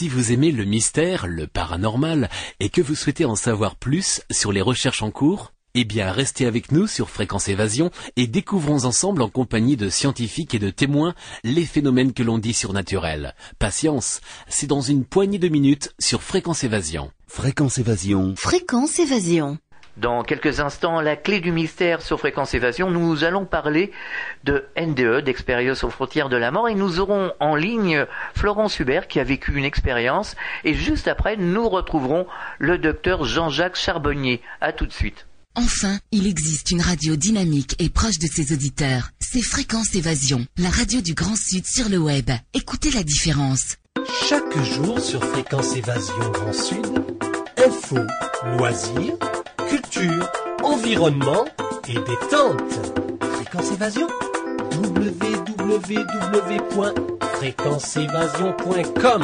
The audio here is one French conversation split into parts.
Si vous aimez le mystère, le paranormal, et que vous souhaitez en savoir plus sur les recherches en cours, eh bien, restez avec nous sur Fréquence Évasion et découvrons ensemble en compagnie de scientifiques et de témoins les phénomènes que l'on dit surnaturels. Patience, c'est dans une poignée de minutes sur Fréquence Évasion. Fréquence Évasion. Fréquence Évasion. Dans quelques instants, la clé du mystère sur Fréquence Évasion, nous allons parler de NDE, d'expérience aux frontières de la mort, et nous aurons en ligne Florence Hubert qui a vécu une expérience, et juste après, nous retrouverons le docteur Jean-Jacques Charbonnier. À tout de suite. Enfin, il existe une radio dynamique et proche de ses auditeurs. C'est Fréquence Évasion, la radio du Grand Sud sur le web. Écoutez la différence. Chaque jour sur Fréquence Évasion Grand Sud, info, loisirs, culture, environnement et détente. Fréquence Évasion www.fréquenceévasion.com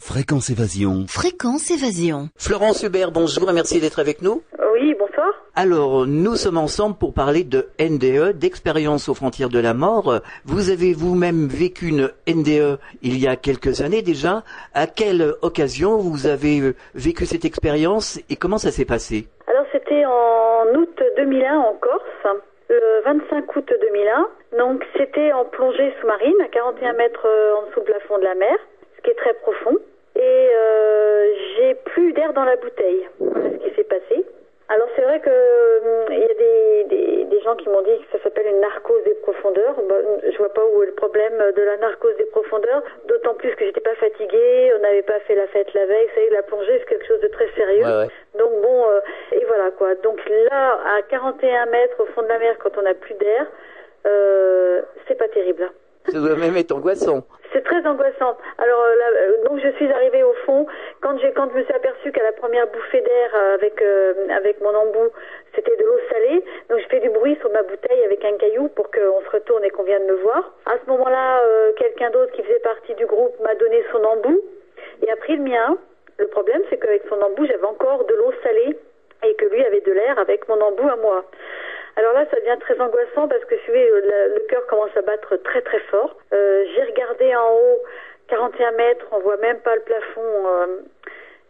Fréquence Évasion. Fréquence Évasion. Florence Hubert, bonjour et merci d'être avec nous. Oui, bonsoir. Alors, nous sommes ensemble pour parler de NDE, d'expérience aux frontières de la mort. Vous avez vous-même vécu une NDE il y a quelques années déjà. À quelle occasion vous avez vécu cette expérience et comment ça s'est passé? Alors, c'était en août 2001 en Corse, le 25 août 2001. Donc, c'était en plongée sous-marine à 41 mètres euh, en dessous du plafond de la mer, ce qui est très profond. Et euh, j'ai plus d'air dans la bouteille. Voilà ce qui s'est passé. Alors c'est vrai que hum, il y a des, des, des gens qui m'ont dit que ça s'appelle une narcose des profondeurs. Bah, je vois pas où est le problème de la narcose des profondeurs. D'autant plus que j'étais pas fatiguée, on n'avait pas fait la fête la veille. Vous savez, la plongée c'est quelque chose de très sérieux. Ouais, ouais. Donc bon, euh, et voilà quoi. Donc là, à 41 mètres au fond de la mer, quand on n'a plus d'air, euh, c'est pas terrible. Ça doit même être angoissant. C'est très angoissant. Alors euh, euh, donc je suis arrivée au fond quand j'ai quand je me suis aperçue qu'à la première bouffée d'air euh, avec avec mon embout, c'était de l'eau salée. Donc je fais du bruit sur ma bouteille avec un caillou pour qu'on se retourne et qu'on vienne me voir. À ce moment-là, quelqu'un d'autre qui faisait partie du groupe m'a donné son embout et a pris le mien. Le problème, c'est qu'avec son embout, j'avais encore de l'eau salée et que lui avait de l'air avec mon embout à moi. Alors là, ça devient très angoissant parce que, suivez, le, cœur commence à battre très très fort. Euh, j'ai regardé en haut, 41 mètres, on voit même pas le plafond. euh,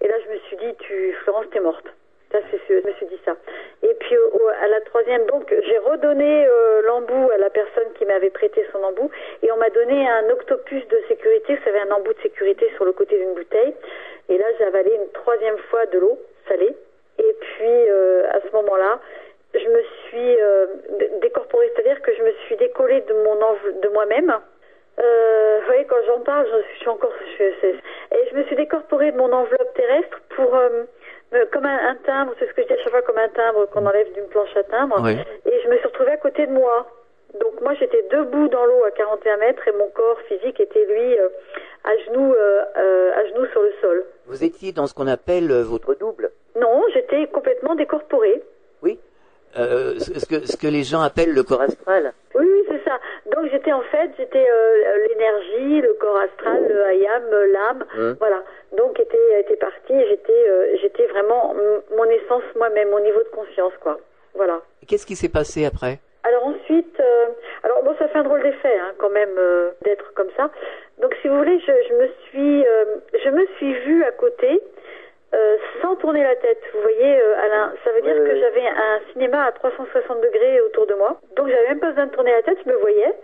et là, je me suis dit, tu, Florence, t'es morte. Ça, je me suis dit ça. Et puis, au- à la troisième, donc, j'ai redonné euh, l'embout à la personne qui m'avait prêté son embout. Et on m'a donné un octopus de sécurité. Vous savez, un embout de sécurité sur le côté d'une bouteille. Et là, j'ai avalé une troisième fois de l'eau salée. Et puis, euh, à ce moment-là, je me suis euh, dé- décorporée, c'est-à-dire que je me suis décollée de mon env- de moi-même. Euh, vous voyez, quand j'en parle, je suis encore, je, c'est- et je me suis décorporée de mon enveloppe terrestre pour, euh, me- comme un, un timbre, c'est ce que je dis à chaque fois, comme un timbre qu'on enlève d'une planche à timbre. Et je me suis retrouvée à côté de moi. Donc moi, j'étais debout dans l'eau à 41 mètres et mon corps physique était lui euh, à genoux, euh, euh, à genoux sur le sol. Vous étiez dans ce qu'on appelle euh, votre double? Non, j'étais complètement décorporée. Oui. Euh, ce, que, ce que les gens appellent le corps astral. Oui, oui, c'est ça. Donc j'étais en fait, j'étais euh, l'énergie, le corps astral, le ayam, l'âme, voilà. Donc était était partie, et j'étais euh, j'étais vraiment mon essence moi-même, mon niveau de conscience, quoi. Voilà. Qu'est-ce qui s'est passé après? Alors ensuite, alors bon, ça fait un drôle d'effet hein, quand même d'être comme ça. Donc si vous voulez, je, je me suis, je me suis vue à côté. Tourner la tête, vous voyez, euh, Alain, ça veut dire Oui, que oui. j'avais un cinéma à 360 degrés autour de moi, donc j'avais même pas besoin de tourner la tête, je me voyais.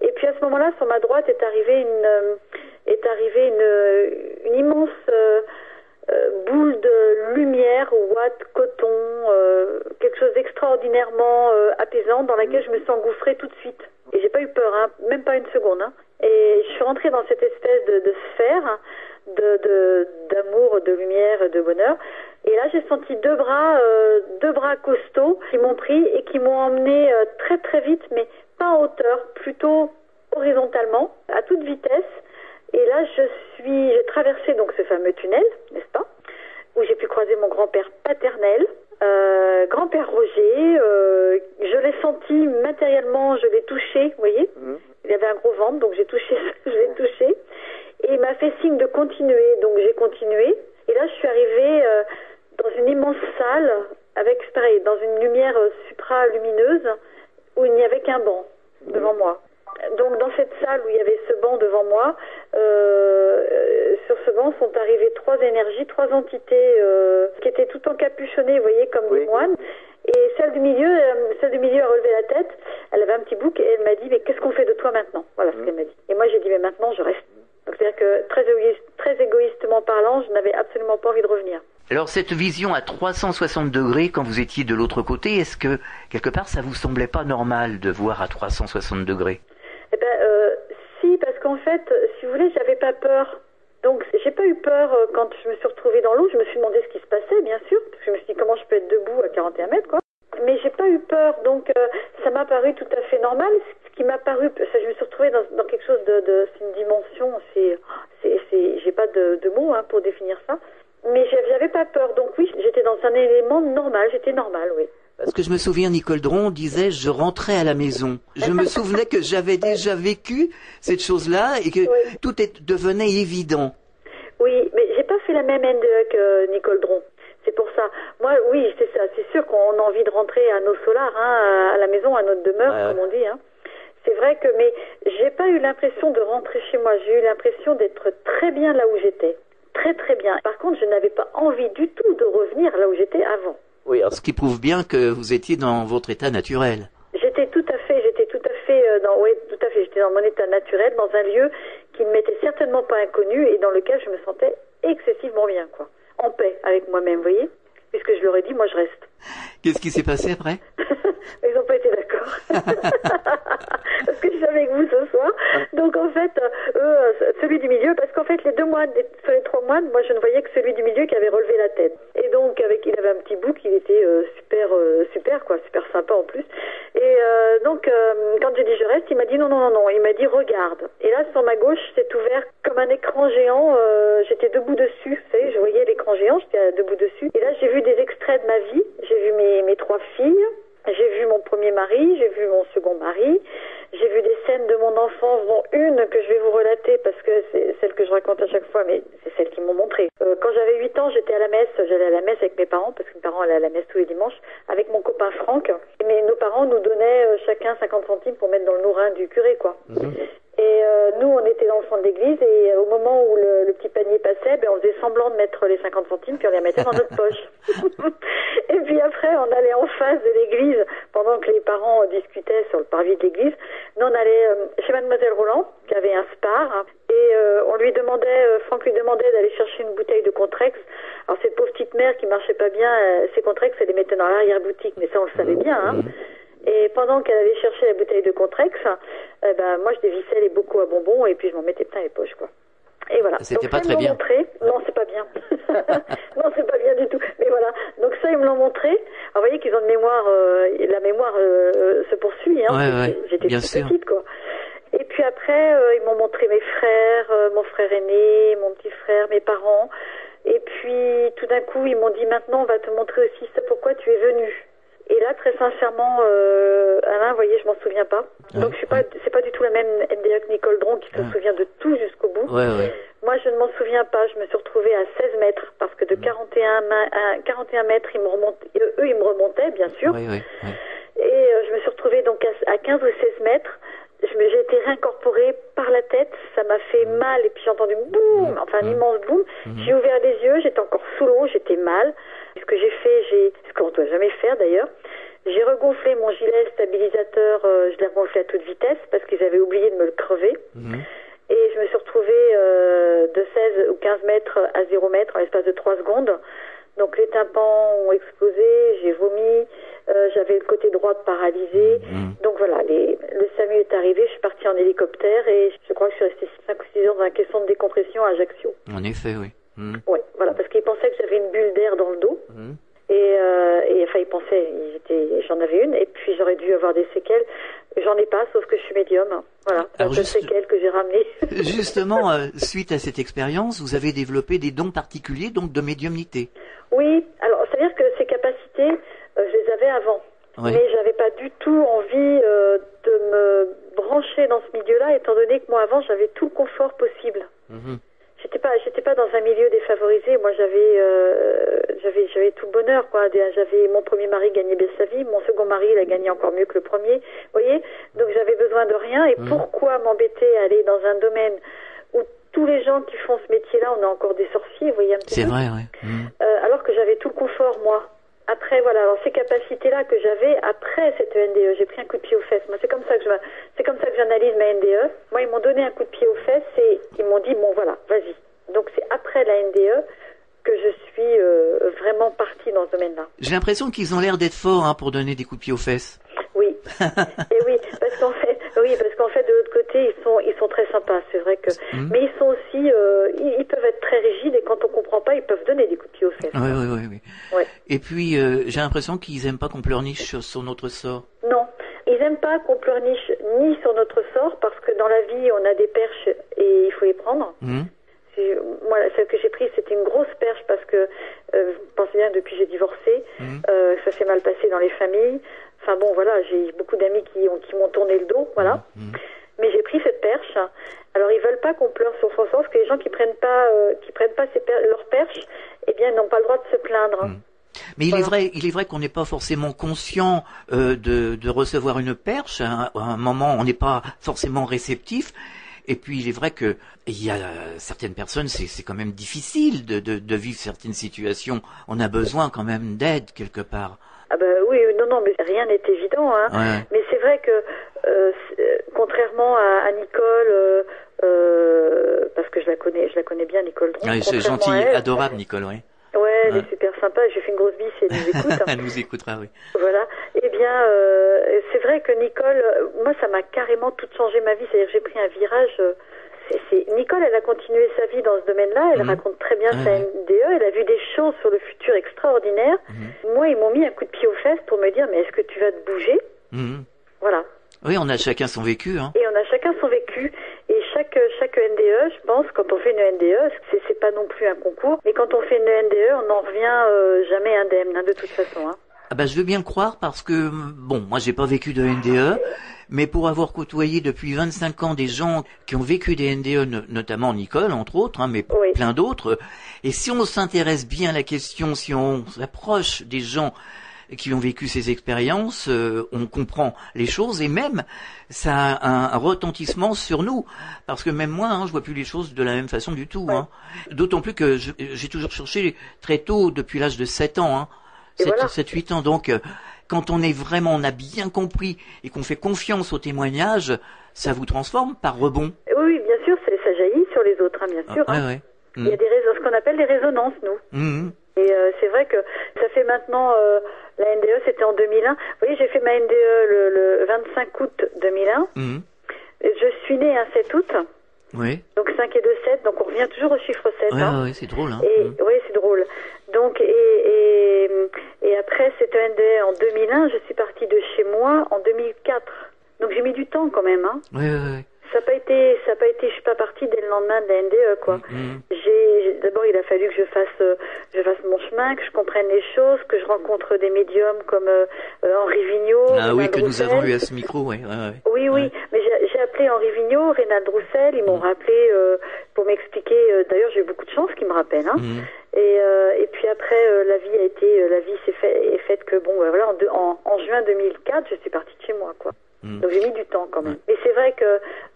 Et puis à ce moment-là, sur ma droite est arrivée une, euh, est arrivée une, euh, une immense euh, boule de lumière, ouate, coton, quelque chose d'extraordinairement apaisant dans laquelle je me suis engouffrée tout de suite. Et j'ai pas eu peur, hein, même pas une seconde. hein. Et je suis rentrée dans cette espèce de, sphère de de- d'amour, de, lumière, de bonheur. Et là, j'ai senti deux bras, euh, deux bras costauds qui m'ont pris et qui m'ont emmené euh, très très vite, mais pas en hauteur, plutôt horizontalement, à toute vitesse. Et là, je suis, j'ai traversé donc ce fameux tunnel, n'est-ce pas, où j'ai pu croiser mon grand-père paternel, euh, grand-père Roger. euh, je l'ai senti matériellement, je l'ai touché, vous voyez. Il avait un gros ventre, donc j'ai touché, je l'ai touché. Et il m'a fait signe de continuer, donc j'ai continué. Et là, je suis arrivée euh, dans une immense salle avec, pareil, dans une lumière euh, supra-lumineuse où il n'y avait qu'un banc devant moi. Donc dans cette salle où il y avait ce banc devant moi, euh, sur ce banc, sont arrivées trois énergies, trois entités euh, qui étaient tout encapuchonnées, vous voyez, comme des moines. Et celle du milieu, euh, celle du milieu a relevé la tête. Elle avait un petit bouc et elle m'a dit mais qu'est-ce qu'on fait de toi maintenant? Voilà ce qu'elle m'a dit. Et moi j'ai dit mais maintenant je reste. Donc c'est-à-dire que très, égoïste, très égoïstement parlant, je n'avais absolument pas envie de revenir. Alors cette vision à 360 degrés quand vous étiez de l'autre côté, est-ce que quelque part ça vous semblait pas normal de voir à 360 degrés? Eh ben euh, si, parce qu'en fait, si vous voulez, j'avais pas peur. Donc j'ai pas eu peur euh, quand je me suis retrouvée dans l'eau. Je me suis demandé ce qui se passait, bien sûr, je me suis dit comment je peux être debout à 41 mètres, quoi. Mais j'ai pas eu peur, donc euh, ça m'a paru tout à fait normal. Ce qui m'a paru, ça, je me suis retrouvée dans, quelque chose de, de c'est une dimension, c'est, c'est, j'ai pas de, mots hein, pour définir ça. Mais j'avais pas peur, donc oui, j'étais dans un élément normal, j'étais normal, oui. Parce que je me souviens, Nicole Dron disait, je rentrais à la maison. Je me souvenais que j'avais déjà vécu cette chose-là et que Oui. tout est, devenait évident. Oui, mais j'ai pas fait la même NDE que Nicole Dron. C'est pour ça. Moi, oui, c'est ça. C'est sûr qu'on a envie de rentrer à nos solars, hein, à la maison, à notre demeure, Ouais, comme on dit. Hein. C'est vrai que, mais j'ai pas eu l'impression de rentrer chez moi. J'ai eu l'impression d'être très bien là où j'étais. Très très bien. Par contre, je n'avais pas envie du tout de revenir là où j'étais avant. Oui, ce qui prouve bien que vous étiez dans votre état naturel. J'étais tout à fait, j'étais tout à fait euh, dans, oui, tout à fait, j'étais dans mon état naturel, dans un lieu qui ne m'était certainement pas inconnu et dans lequel je me sentais excessivement bien, quoi. En paix avec moi-même, vous voyez? Puisque je leur ai dit, moi je reste. Qu'est-ce qui s'est passé après? Ils n'ont pas été d'accord. parce que je suis avec vous ce soir. Donc en fait, euh, eux, euh, celui du milieu, parce qu'en fait, les deux moines, sur les trois moines, moi je ne voyais que celui du milieu qui avait relevé la tête. Et donc, avec, il avait un petit bouc, il était euh, super, euh, super, quoi, super sympa en plus. Et euh, donc, quand j'ai dit je reste, il m'a dit non, non, non, non. Il m'a dit regarde. Et là, sur ma gauche, c'est ouvert comme un écran géant. j'étais debout dessus, vous savez, je voyais l'écran géant, j'étais debout dessus. Et là, j'ai vu des extraits de ma vie. J'ai vu mes, mes trois filles. J'ai vu mon premier mari, j'ai vu mon second mari, j'ai vu des scènes de mon enfance, dont une que je vais vous relater parce que c'est celle que je raconte à chaque fois, mais c'est celle qui m'ont montré. Euh, quand j'avais 8 ans, j'étais à la messe, j'allais à la messe avec mes parents, parce que mes parents allaient à la messe tous les dimanches, avec mon copain Franck. Mais nos parents nous donnaient euh, chacun 50 centimes pour mettre dans le nourrin du curé, quoi. Et euh, nous, on était dans le fond de l'église et euh, au moment où le, le petit panier passait, ben, on faisait semblant de mettre les 50 centimes puis on les mettait dans notre poche. après, on allait en face de l'église pendant que les parents discutaient sur le parvis de l'église. Nous, on allait euh, chez Mademoiselle Roland qui avait un spar hein, et euh, on lui demandait, euh, Franck lui demandait d'aller chercher une bouteille de Contrex. Alors cette pauvre petite mère qui marchait pas bien, ses Contrex, elle les mettait dans l'arrière-boutique, mais ça on le savait bien. Hein. Et pendant qu'elle allait chercher la bouteille de Contrex, eh ben, moi je dévissais les bocaux à bonbons et puis je m'en mettais plein les poches, quoi. Et voilà. C'était Donc, pas très me l'ont bien. montré. Non, c'est pas bien. non, c'est pas bien du tout. Mais voilà. Donc ça, ils me l'ont montré. Alors, vous voyez qu'ils ont une mémoire, euh, la mémoire euh, se poursuit. Hein, Ouais, ouais, J'étais petite, quoi. Et puis après, euh, ils m'ont montré mes frères, euh, mon frère aîné, mon petit frère, mes parents. Et puis, tout d'un coup, ils m'ont dit, maintenant, on va te montrer aussi ça, pourquoi tu es venu. Et là, très sincèrement, euh, Alain, vous voyez, je m'en souviens pas. Donc, je suis pas, c'est pas du tout la même NDA que Nicole Dron qui se souvient de tout jusqu'au bout. Ouais, ouais. Moi, je ne m'en souviens pas. Je me suis retrouvée à 16 mètres parce que de 41, ma- à 41 mètres, ils me remontaient, euh, eux, ils me remontaient, bien sûr. Ouais, ouais, ouais. Et euh, je me suis retrouvée donc à, à 15 ou 16 mètres. J'ai été réincorporée par la tête. Ça m'a fait mal. Et puis j'ai entendu boum, enfin un immense boum. J'ai ouvert les yeux. J'étais encore sous l'eau. J'étais mal. Ce que j'ai fait, j'ai ce qu'on ne doit jamais faire d'ailleurs. J'ai regonflé mon gilet stabilisateur. euh, je l'ai regonflé à toute vitesse parce qu'ils avaient oublié de me le crever. Et je me suis retrouvée euh, de 16 ou 15 mètres à 0 mètres en l'espace de 3 secondes. Donc les tympans ont explosé, j'ai vomi, euh, j'avais le côté droit paralysé. Donc voilà, les, le SAMU est arrivé, je suis partie en hélicoptère et je crois que je suis restée 5 ou 6 heures dans un caisson de décompression à Ajaccio. En effet, oui. Mhm. Ouais, voilà, parce qu'ils pensaient que j'avais une bulle d'air dans le dos. Mhm. Et, euh, et enfin, ils pensaient, j'en avais une, et puis j'aurais dû avoir des séquelles. J'en ai pas, sauf que je suis médium. Voilà, Alors, juste- séquelle que j'ai ramenée. Justement, euh, suite à cette expérience, vous avez développé des dons particuliers, donc de médiumnité. Oui, alors c'est-à-dire que ces capacités, euh, je les avais avant. Oui. Mais j'avais pas du tout envie euh, de me brancher dans ce milieu-là, étant donné que moi avant j'avais tout le confort possible. Mhm. J'étais pas, j'étais pas dans un milieu défavorisé. Moi j'avais, euh, j'avais, j'avais tout le bonheur quoi. J'avais mon premier mari gagnait bien sa vie, mon second mari il a gagné encore mieux que le premier. Vous voyez, donc j'avais besoin de rien. Et pourquoi m'embêter à aller dans un domaine où tous les gens qui font ce métier-là, on a encore des sorciers, vous voyez un petit C'est peu? vrai, ouais. Mhm. Euh, alors que j'avais tout le confort, moi. Après, voilà, alors ces capacités-là que j'avais après cette NDE, j'ai pris un coup de pied aux fesses. Moi, c'est comme ça que je, c'est comme ça que j'analyse ma NDE. Moi, ils m'ont donné un coup de pied aux fesses et ils m'ont dit, bon, voilà, vas-y. Donc, c'est après la NDE que je suis euh, vraiment partie dans ce domaine-là. J'ai l'impression qu'ils ont l'air d'être forts hein, pour donner des coups de pied aux fesses. Oui. et oui, parce qu'en fait, oui, parce qu'en fait, de l'autre côté, ils sont, ils sont très sympas. C'est vrai que, Mhm. mais ils sont aussi, euh, ils, ils peuvent être très rigides et quand on comprend pas, ils peuvent donner des coups de pied aux fesses. Oui, oui, oui. oui. Ouais. Et puis, euh, j'ai l'impression qu'ils aiment pas qu'on pleurniche sur, sur notre sort. Non, ils aiment pas qu'on pleurniche ni sur notre sort parce que dans la vie, on a des perches et il faut les prendre. Mhm. Moi, celle que j'ai prise, c'était une grosse perche parce que, euh, pensez bien, depuis j'ai divorcé, Mhm. euh, ça s'est mal passé dans les familles. Enfin bon, voilà, j'ai beaucoup d'amis qui, ont, qui m'ont tourné le dos, voilà. Mhm. Mais j'ai pris cette perche. Alors ils veulent pas qu'on pleure sur son parce que les gens qui prennent pas, euh, qui prennent pas ces per- leur perche, eh bien, n'ont pas le droit de se plaindre. Mhm. Mais il est vrai, il est vrai qu'on n'est pas forcément conscient euh, de, de recevoir une perche. À un, à un moment, on n'est pas forcément réceptif. Et puis, il est vrai que il y a euh, certaines personnes, c'est quand même difficile de, de, de vivre certaines situations. On a besoin quand même d'aide quelque part. Ah bah oui, non, non, mais rien n'est évident. Hein. Ouais. Mais c'est vrai que, euh, euh, contrairement à, à Nicole, euh, euh, parce que je la connais, je la connais bien, Nicole Dron. C'est gentil, elle, adorable, Nicole. Oui. Ouais, elle Ouais. est super sympa. J'ai fait une grosse bise et elle nous écoute. Elle nous écoutera, oui. Voilà. Eh bien, euh, c'est vrai que Nicole, euh, moi, ça m'a carrément tout changé ma vie. C'est-à-dire que j'ai pris un virage. euh, Nicole, elle a continué sa vie dans ce domaine-là. Elle Mhm. raconte très bien Ouais, sa. NDE. Elle a vu des choses sur le futur extraordinaires. Mhm. Moi, ils m'ont mis un coup de pied aux fesses pour me dire, mais est-ce que tu vas te bouger? Mhm. Voilà. Oui, on a chacun son vécu. Hein. Et on a chacun son vécu. Chaque, chaque NDE, je pense, quand on fait une NDE, c'est, c'est pas non plus un concours, mais quand on fait une NDE, on n'en revient euh, jamais indemne, hein, de toute façon. Hein. Ah bah, je veux bien le croire parce que, bon, moi j'ai pas vécu de NDE, mais pour avoir côtoyé depuis 25 ans des gens qui ont vécu des NDE, no- notamment Nicole, entre autres, hein, mais Oui. plein d'autres, et si on s'intéresse bien à la question, si on s'approche des gens qui ont vécu ces expériences, euh, on comprend les choses et même ça a un, un retentissement sur nous parce que même moi, hein, je vois plus les choses de la même façon du tout. Hein. D'autant plus que j'ai toujours cherché très tôt, depuis l'âge de 7 ans, hein, 7, voilà. 7, 8 ans. Donc, euh, quand on est vraiment, on a bien compris et qu'on fait confiance au témoignage, ça vous transforme par rebond. Oui, oui, bien sûr, ça jaillit sur les autres, hein, bien sûr. Ah, hein. ouais, ouais. Il y a des raisons, ce qu'on appelle des résonances, nous. Mhm. Et euh, c'est vrai que ça fait maintenant, euh, la NDE, c'était en 2001. Vous voyez, j'ai fait ma NDE le, le 25 août 2001. Mhm. Je suis née un 7 août, Oui, donc 5 et 2, 7, donc on revient toujours au chiffre 7. ouais, hein. ouais, c'est drôle. Hein. Et Mhm. oui, c'est drôle. Donc et, et et après cette NDE en 2001, je suis partie de chez moi en 2004. Donc j'ai mis du temps quand même. Hein. Ouais, ouais, ouais. Ça n'a pas été, ça a pas été, je suis pas partie dès le lendemain de la NDE quoi. Mhm. D'abord il a fallu que je fasse, euh, je fasse mon chemin, que je comprenne les choses, que je rencontre des médiums comme euh, euh, Henri Vigneault. Ah oui, que nous avons eu à ce micro, ouais, ouais. Oui, oui, Ouais. mais j'ai appelé Henri Vigneault, Rénal Roussel, ils m'ont rappelé euh, pour m'expliquer. euh, D'ailleurs, j'ai eu beaucoup de chance qu'ils me rappellent. Hein. Mhm. Et, euh, et puis après, euh, la vie a été, euh, la vie s'est fait, est faite que bon, bah, voilà, en, en, en juin 2004, je suis partie de chez moi, quoi. Mhm. Donc j'ai mis du temps quand même. Mais c'est vrai que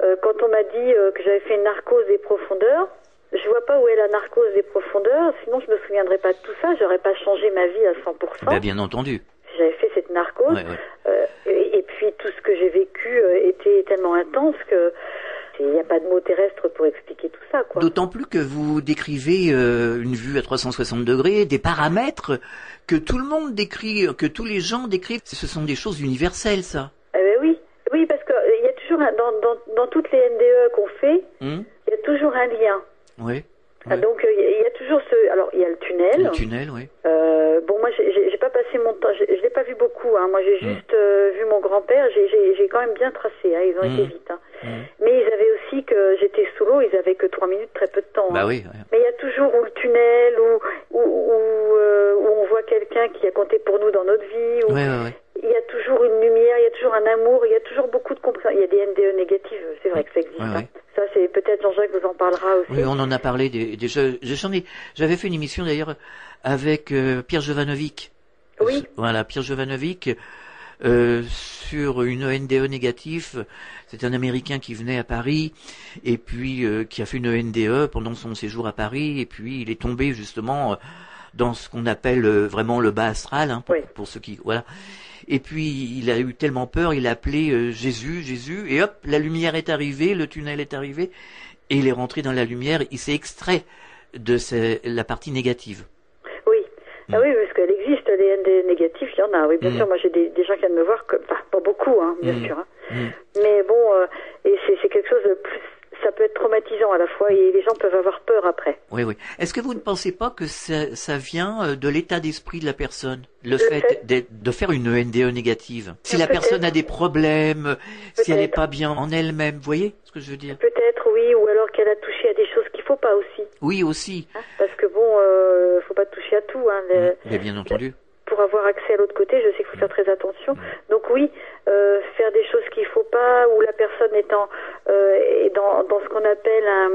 euh, quand on m'a dit euh, que j'avais fait une narcose des profondeurs, je vois pas où est la narcose des profondeurs. Sinon, je me souviendrais pas de tout ça. J'aurais pas changé ma vie à 100%. Bah, bien entendu. si j'avais fait cette narcose. Ouais, ouais. Euh, et, et puis tout ce que j'ai vécu euh, était tellement intense que il n'y a pas de mots terrestres pour expliquer tout ça. D'autant plus que vous décrivez euh, une vue à 360 degrés, des paramètres que tout le monde décrit, que tous les gens décrivent. Ce sont des choses universelles, ça. Eh ben oui, oui, parce que euh, il y a toujours dans, dans, dans toutes les NDE qu'on fait, Hum il y a toujours un lien. Oui. Ah, Donc euh, il y a- il y a toujours ce, alors il y a le tunnel. Le tunnel, oui. Euh, bon, moi, j'ai- pas passé mon temps, je l'ai pas vu beaucoup. Hein. Moi, j'ai Mm. juste euh, vu mon grand-père. J'ai- quand même bien tracé. Hein. Ils ont Mm. été vite. Hein. Mm. Mais ils avaient aussi que j'étais sous l'eau. Ils avaient que trois minutes, très peu de temps. Bah oui. ouais. Mais il y a toujours ou le tunnel, ou où, où, euh, où on voit quelqu'un qui a compté pour nous dans notre vie. Ou ouais. Il y a toujours une lumière, il y a toujours un amour, il y a toujours beaucoup de compréhension. Il y a des NDE négatives, c'est vrai que ça existe. Ouais, hein. ouais. Ça, c'est peut-être Jean-Jacques vous en parlera aussi. Oui, on en a parlé ai, j'avais fait une émission d'ailleurs avec euh, Pierre Jovanovic. Oui. Voilà, Pierre Jovanovic. euh, sur une NDE négative. C'est un Américain qui venait à Paris et puis euh, qui a fait une NDE pendant son séjour à Paris et puis il est tombé justement dans ce qu'on appelle vraiment le bas astral hein, pour, Oui. pour ceux qui voilà. Et puis il a eu tellement peur, il a appelé euh, Jésus, Jésus et hop, la lumière est arrivée, le tunnel est arrivé et il est rentré dans la lumière, il s'est extrait de la partie négative. Oui. Ah Mm. oui, parce qu'elle existe, les ND négatifs, il y en a, oui, bien Mm. sûr. Moi, j'ai des, des gens qui viennent me voir, que, enfin, pas beaucoup, hein, bien Mm. sûr. hein. Mais bon, euh, et c'est quelque chose de plus. Ça peut être traumatisant à la fois et les gens peuvent avoir peur après. Oui, oui. Est-ce que vous ne pensez pas que ça, ça vient euh, de l'état d'esprit de la personne Le, Le fait, de faire une NDE négative? Si la personne a des problèmes, si elle n'est pas bien en elle-même, vous voyez ce que je veux dire? Peut-être, oui, ou alors qu'elle a touché à des choses qu'il faut pas aussi. Oui, aussi. hein, parce que bon, euh, faut pas toucher à tout. Hein, Mais bien entendu. Pour avoir accès à l'autre côté, je sais qu'il faut faire très attention. Donc oui, euh, faire des choses qu'il faut pas, où la personne est, en, euh, est dans, dans ce qu'on appelle un...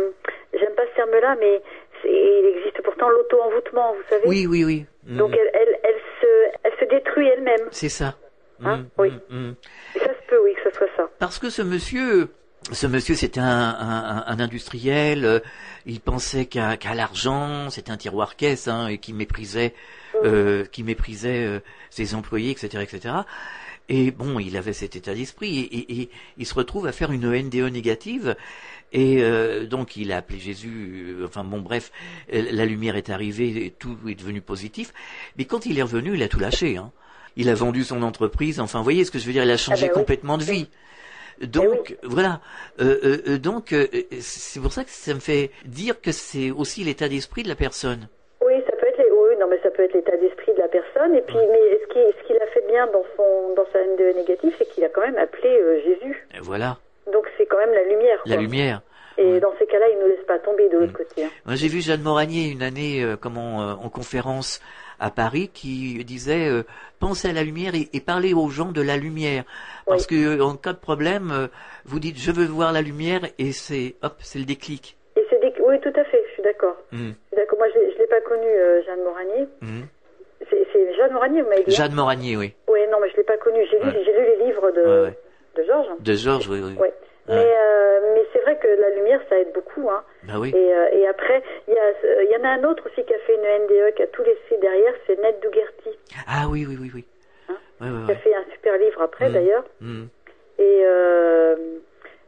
J'aime pas ce terme-là, mais il existe pourtant l'auto-envoûtement, vous savez. Oui, oui, oui. Mm. Donc elle, elle, elle, se, elle se détruit elle-même. C'est ça. Hein Mm, Oui. mm, mm. Et ça se peut, oui, que ce soit ça. Parce que ce monsieur, ce monsieur, c'était un, un, un industriel. euh, il pensait qu'à qu'à l'argent, c'était un tiroir caisse, hein, et qui méprisait, euh, qui méprisait euh, ses employés, etc., etc. Et bon, il avait cet état d'esprit, et, et- et il se retrouve à faire une NDE négative. Et euh, donc il a appelé Jésus. euh, enfin bon, bref, euh, la lumière est arrivée, et tout est devenu positif. Mais quand il est revenu, il a tout lâché. Hein. Il a vendu son entreprise. Enfin, vous voyez ce que je veux dire Il a changé ben oui. complètement de vie. Donc voilà. Euh, euh, euh, donc euh, euh, c'est pour ça que ça me fait dire que c'est aussi l'état d'esprit de la personne. Oui, ça peut être les... oui, non, mais ça peut être l'état d'esprit de la personne. Et puis, mais ce qui- ce qu'il a fait bien dans son dans sa NDE négative, c'est qu'il a quand même appelé euh, Jésus? Et voilà, Donc c'est quand même la lumière. la quoi. lumière. Et Ouais. dans ces cas-là, il nous laisse pas tomber de l'autre Mm. côté. hein. Moi, j'ai vu Jeanne Moranier une année euh, comment euh, en conférence à Paris qui disait euh, pensez à la lumière et, et parlez aux gens de la lumière parce que euh, en cas de problème vous dites je veux voir la lumière et c'est hop c'est le déclic. Et c'est. Oui, tout à fait, je suis d'accord. Mm. D'accord. Moi, pas connue, euh, Jeanne Moranier. Mm. C'est Jeanne Moranier, vous m'avez dit Jeanne Moranier, oui. Oui, non, mais je l'ai pas connue. J'ai lu, Ouais. j'ai lu les livres de, Ouais, ouais. de Georges. De Georges, oui, oui. Mais, euh, mais c'est vrai que la lumière, ça aide beaucoup. Hein. Bah oui. Et, euh, et après, il y, y en a un autre aussi qui a fait une NDE, qui a tout laissé derrière, c'est Ned Dougherty, Ah oui, oui, oui, oui. Hein qui a fait un super livre après Mm. d'ailleurs. Mm. Et,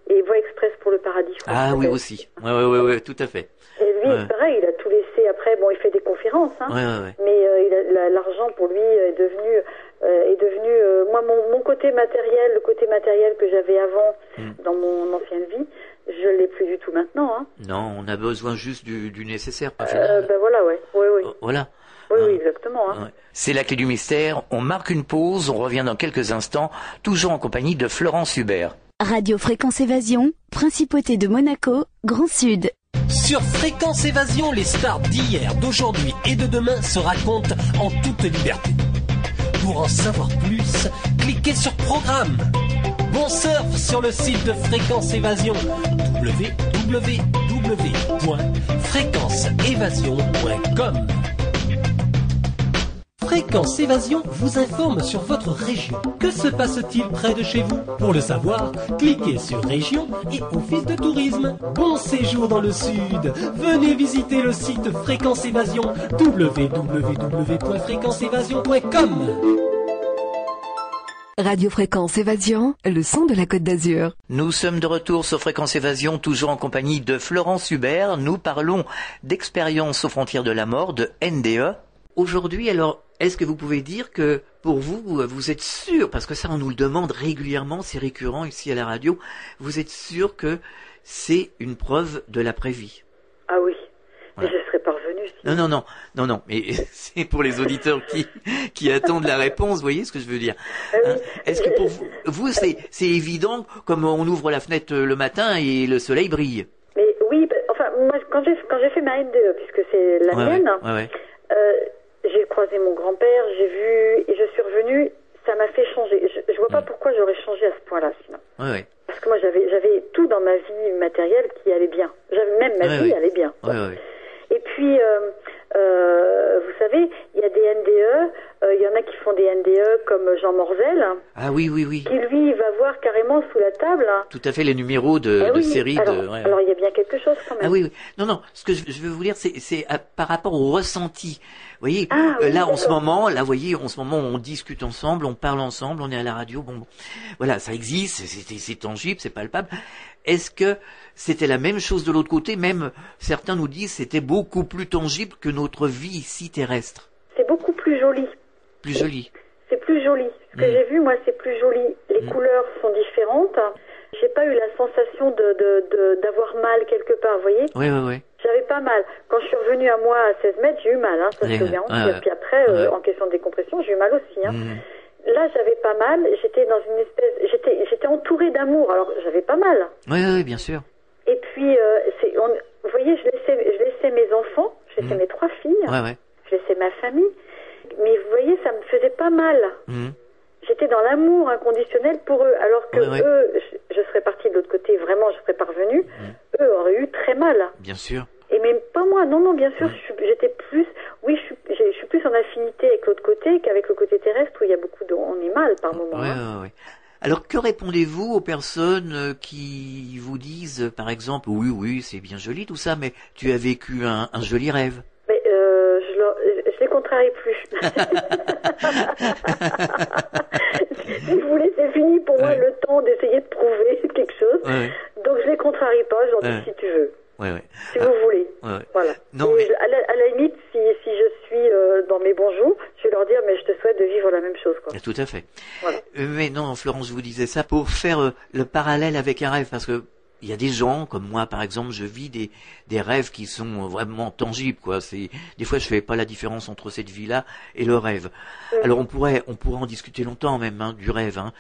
et Voix Express pour le paradis. je crois Ah oui aussi. Ouais, ouais, ouais, ouais, tout à fait. Et lui, Ouais. pareil, il a tout laissé. Après, bon, il fait des conférences, hein. Ouais, ouais, ouais. mais euh, l'argent pour lui est devenu euh, est devenu euh, moi mon, mon côté matériel le côté matériel que j'avais avant Mm. dans mon ancienne vie je l'ai plus du tout maintenant hein. Non, on a besoin juste du, du nécessaire, pas Euh, ben voilà ouais oui oui Oh, Voilà. oui, oui hein. exactement hein. Ouais. C'est la clé du mystère. On marque une pause. On revient dans quelques instants, toujours en compagnie de Florence Hubert. Radio Fréquence Évasion, Principauté de Monaco, Grand Sud. Sur Fréquence Évasion, les stars d'hier, d'aujourd'hui et de demain se racontent en toute liberté. Pour en savoir plus, cliquez sur Programme. Bon surf sur le site de Fréquence Évasion www.fréquenceévasion.com. Fréquence Évasion vous informe sur votre région. Que se passe-t-il près de chez vous? Pour le savoir, cliquez sur Région et Office de tourisme. Bon séjour dans le Sud. Venez visiter le site Fréquence Évasion www.fréquenceévasion.com. Radio Fréquence Évasion, le son de la Côte d'Azur. Nous sommes de retour sur Fréquence Évasion, toujours en compagnie de Florence Hubert. Nous parlons d'expérience aux frontières de la mort, de NDE. Aujourd'hui, alors, est-ce que vous pouvez dire que pour vous, vous êtes sûr, parce que ça on nous le demande régulièrement, c'est récurrent ici à la radio, vous êtes sûr que c'est une preuve de l'après-vie? Ah oui. Voilà. mais je serais parvenue si- Non, non, non, non, non, mais c'est pour les auditeurs qui, qui attendent la réponse, vous voyez ce que je veux dire Ah. Hein. Est-ce que pour vous, vous c'est, c'est évident comme on ouvre la fenêtre le matin et le soleil brille? Mais oui ben, enfin moi quand j'ai quand j'ai fait ma NDE puisque c'est la Ouais, mienne ouais, ouais, euh, j'ai croisé mon grand-père j'ai vu et je suis revenue ça m'a fait changer je, je vois pas Mm. pourquoi j'aurais changé à ce point-là sinon ouais, ouais, Parce que moi, j'avais, j'avais tout dans ma vie matérielle qui allait bien. J'avais même ma Ouais, vie allait bien. Et puis, euh, euh, vous savez, il y a des NDE, euh, il y en a qui font des NDE comme Jean Morzel, Ah oui, oui, oui. qui lui va voir carrément sous la table. Tout à fait les numéros de, Eh de oui, séries. alors, de, ouais, ouais. alors il y a bien quelque chose quand même. Ah oui, oui. Non, non. Ce que je, je veux vous dire, c'est, à- par rapport au ressenti. Vous voyez, Ah, euh, oui, là en ce moment, là, vous voyez, en ce moment, on discute ensemble, on parle ensemble, on est à la radio. Bon, bon. voilà, ça existe, c'est tangible, c'est palpable. Est-ce que c'était la même chose de l'autre côté Même certains nous disent c'était beaucoup plus tangible que notre vie ici terrestre, C'est beaucoup plus joli. plus joli. C'est plus joli. Ce que Mm. j'ai vu, moi, c'est plus joli. Les couleurs sont différentes. J'ai pas eu la sensation de d'avoir mal quelque part, vous voyez? Oui, oui, oui. J'avais pas mal. Quand je suis revenue à moi à 16 mètres, j'ai eu mal, hein, ça ouais, ouais. Puis après, euh, en question de décompression, j'ai eu mal aussi. Hein. Mhm. Là, j'avais pas mal. J'étais dans une espèce, j'étais, j'étais entourée d'amour. Alors, j'avais pas mal. Oui, oui, bien sûr. Puis, euh, on, vous voyez, je laissais, je laissais mes enfants, je laissais Mhm. mes trois filles, Ouais, ouais. je laissais ma famille. Mais vous voyez, ça me faisait pas mal. Mhm. J'étais dans l'amour inconditionnel pour eux, alors que Ouais, eux, je, je serais partie de l'autre côté, vraiment, je serais parvenue. Eux auraient eu très mal. Bien sûr. Et même pas moi, non, non, bien sûr, j'étais plus, oui, je suis, j'ai- je suis plus en affinité avec l'autre côté qu'avec le côté terrestre où il y a beaucoup de, on est mal par moment. Hein. Alors que répondez-vous aux personnes euh, qui vous disent, par exemple, oui, oui, c'est bien joli tout ça, mais tu as vécu un, un joli rêve? Mais euh, je, je les contrarie plus. si vous voulez, c'est fini pour moi le temps d'essayer de prouver quelque chose. Ouais, Donc je les contrarie pas, je leur dis Ouais. si tu veux, ouais, ouais. si vous voulez. ouais. Voilà. Non, mais- à, la, à la limite, si, si je suis euh, dans mes bons jours, je vais leur dire, mais je te souhaite de vivre la même chose. Quoi. Tout à fait. Voilà. Euh, Mais non, Florence, je vous disais ça pour faire euh, le parallèle avec un rêve, parce que il y a des gens comme moi, par exemple, je vis des des rêves qui sont vraiment tangibles, quoi. C'est des fois, je fais pas la différence entre cette vie-là et le rêve. Alors, on pourrait on pourrait en discuter longtemps même hein, du rêve, hein,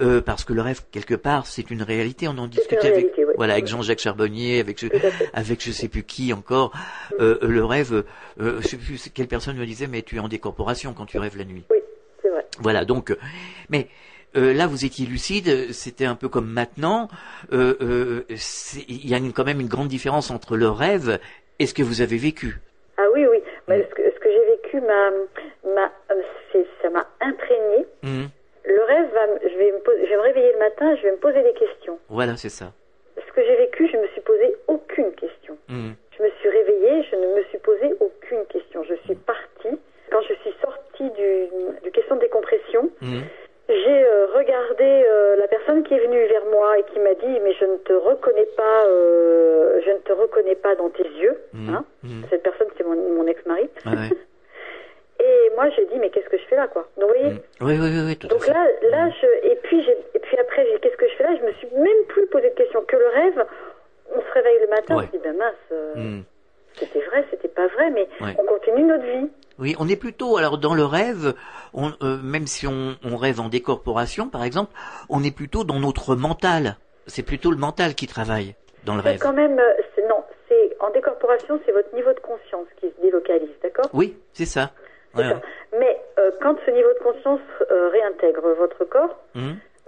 Euh, parce que le rêve quelque part, c'est une réalité. On en discutait avec réalité, oui. voilà avec Jean-Jacques Charbonnier, avec je, avec je sais plus qui encore. Euh, le rêve, euh, je sais plus quelle personne me disait, mais tu es en décorporation quand tu rêves la nuit. Oui, c'est vrai. Voilà, donc, euh, mais euh, là, vous étiez lucide, c'était un peu comme maintenant. Euh, euh, Il y a une- quand même une grande différence entre le rêve et ce que vous avez vécu. Ah oui, oui. Mais Mm. ce que, j'ai vécu m'a, ça m'a imprégné. Mhm. Le rêve, va, je, vais me pos- je vais me réveiller le matin, je vais me poser des questions. Voilà, c'est ça. Ce que j'ai vécu, je me suis posé aucune question. Mhm. Je me suis réveillée, je ne me suis posé aucune question. Je suis partie. Quand je suis sortie du, du question de décompression. J'ai euh, regardé euh, la personne qui est venue vers moi et qui m'a dit mais je ne te reconnais pas, euh, je ne te reconnais pas dans tes yeux. Mhm. Hein Mhm. Cette personne c'est mon, mon ex-mari. Ouais. Et moi j'ai dit mais qu'est-ce que je fais là quoi? Donc vous voyez. Mhm. Oui, oui, oui, oui, tout à Donc fait. là, je, et puis j'ai, et puis après, j'ai, qu'est-ce que je fais là? Je me suis même plus posé de questions que le rêve. On se réveille le matin, Ouais. on se dit ben mince. C'était vrai, c'était pas vrai, mais Ouais. on continue notre vie. Oui, on est plutôt alors dans le rêve, on, euh, même si on, on rêve en décorporation, par exemple, on est plutôt dans notre mental. C'est plutôt le mental qui travaille dans le rêve. quand même, euh, non, c'est en décorporation, c'est votre niveau de conscience qui se délocalise, d'accord? Oui, c'est ça. C'est Ouais, ça. Mais euh, quand ce niveau de conscience euh, réintègre votre corps,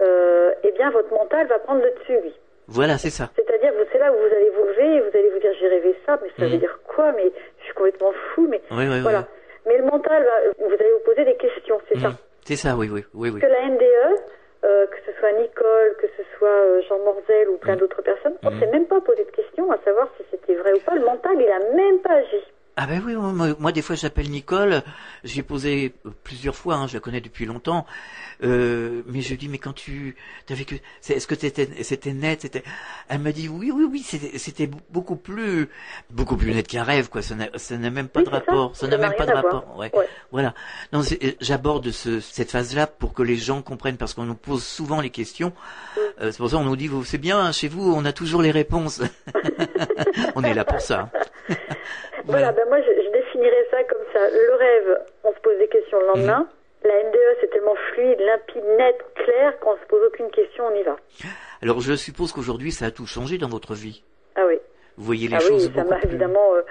euh, eh bien votre mental va prendre le dessus, lui. Voilà, c'est ça. C'est-à-dire, c'est là où vous allez vous lever et vous allez vous dire j'ai rêvé ça, mais ça Mhm. veut dire quoi Mais je suis complètement fou, mais Oui, oui, voilà. oui. Mais le mental, va, vous allez vous poser des questions, c'est ça. Mhm. C'est ça, oui, oui, oui. Que la NDE, euh, que ce soit Nicole, que ce soit euh, Jean Morzel ou plein Mhm. d'autres personnes, on Mhm. s'est même pas posé de questions à savoir si c'était vrai ou pas. Le mental, il a même pas agi. Ah ben oui, moi, moi, des fois j'appelle Nicole, j'ai posé euh, plusieurs fois, hein, je la connais depuis longtemps, euh, mais je dis mais quand tu as vécu, c'est- est-ce que t'étais- c'était net, c'était, elle m'a dit oui, oui, oui, c'était c'était beaucoup plus, beaucoup plus net qu'un rêve quoi, ça n'a ça n'a même pas Oui, de rapport, ça n'a même pas de rapport, ouais. Ouais. Voilà. Non, euh, j'aborde ce, cette phase-là pour que les gens comprennent parce qu'on nous pose souvent les questions. Mm. Euh, c'est pour ça qu'on nous dit vous c'est bien chez vous, on a toujours les réponses. on est là pour ça. hein. Voilà, ben moi je, je définirais ça comme ça. Le rêve, on se pose des questions le lendemain. Mhm. La NDE, c'est tellement fluide, limpide, net, clair qu'on se pose aucune question, on y va. Alors je suppose qu'aujourd'hui ça a tout changé dans votre vie. Ah oui. Vous voyez les ah choses oui, ça m'a plus- évidemment, euh,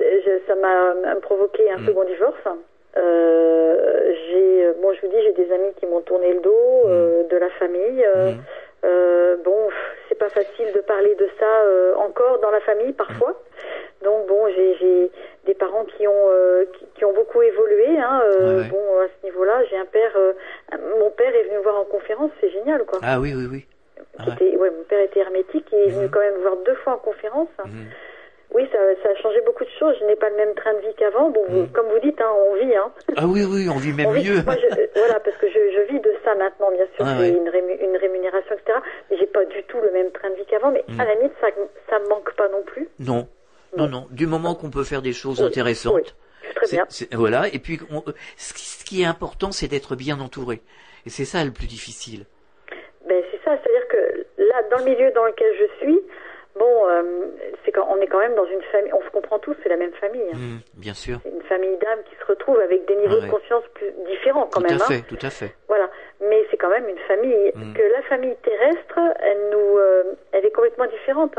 je- ça m'a euh, provoqué un Mm. second divorce. Euh, j'ai, euh, bon, je vous dis, j'ai des amis qui m'ont tourné le dos, euh, de la famille. euh, Mm. bon, c'est pas facile de parler de ça euh, encore dans la famille parfois. Donc bon, j'ai des parents qui ont euh, qui, ont beaucoup évolué. Hein, euh, bon, à ce niveau-là, j'ai un père. mon père est venu me voir en conférence, c'est génial, quoi. Ah oui, oui, oui. Ah mon père était hermétique, il est mhm. venu quand même voir deux fois en conférence. Mmh. Oui, ça, ça a changé beaucoup de choses. Je n'ai pas le même train de vie qu'avant. Bon, vous- comme vous dites, hein, on vit. Hein. Ah oui, oui, on vit même On vit- mieux. Moi, je, euh, voilà, parce que je, je vis de ça maintenant, bien sûr. Ah j'ai ouais. une, rému- une rémunération, etc. Mais j'ai pas du tout le même train de vie qu'avant. Mais à la limite, ça, ça me manque pas non plus. Non, non, non. Du moment qu'on peut faire des choses Oui, intéressantes. oui, très bien. voilà. Et puis, on- euh, ce, qui, ce qui est important, c'est d'être bien entouré. Et c'est ça le plus difficile. Ben, c'est ça, c'est-à-dire que là, dans le milieu dans lequel je suis, bon, euh, c'est quand on est quand même dans une famille, on se comprend tous, c'est la même famille. hein. Mhm, bien sûr. C'est une famille d'âmes qui se retrouvent avec des niveaux Ah ouais. de conscience plus différents quand tout même. à hein. fait, tout à fait. Voilà, mais c'est quand même une famille. Mm. Que la famille terrestre, elle nous, euh, elle est complètement différente.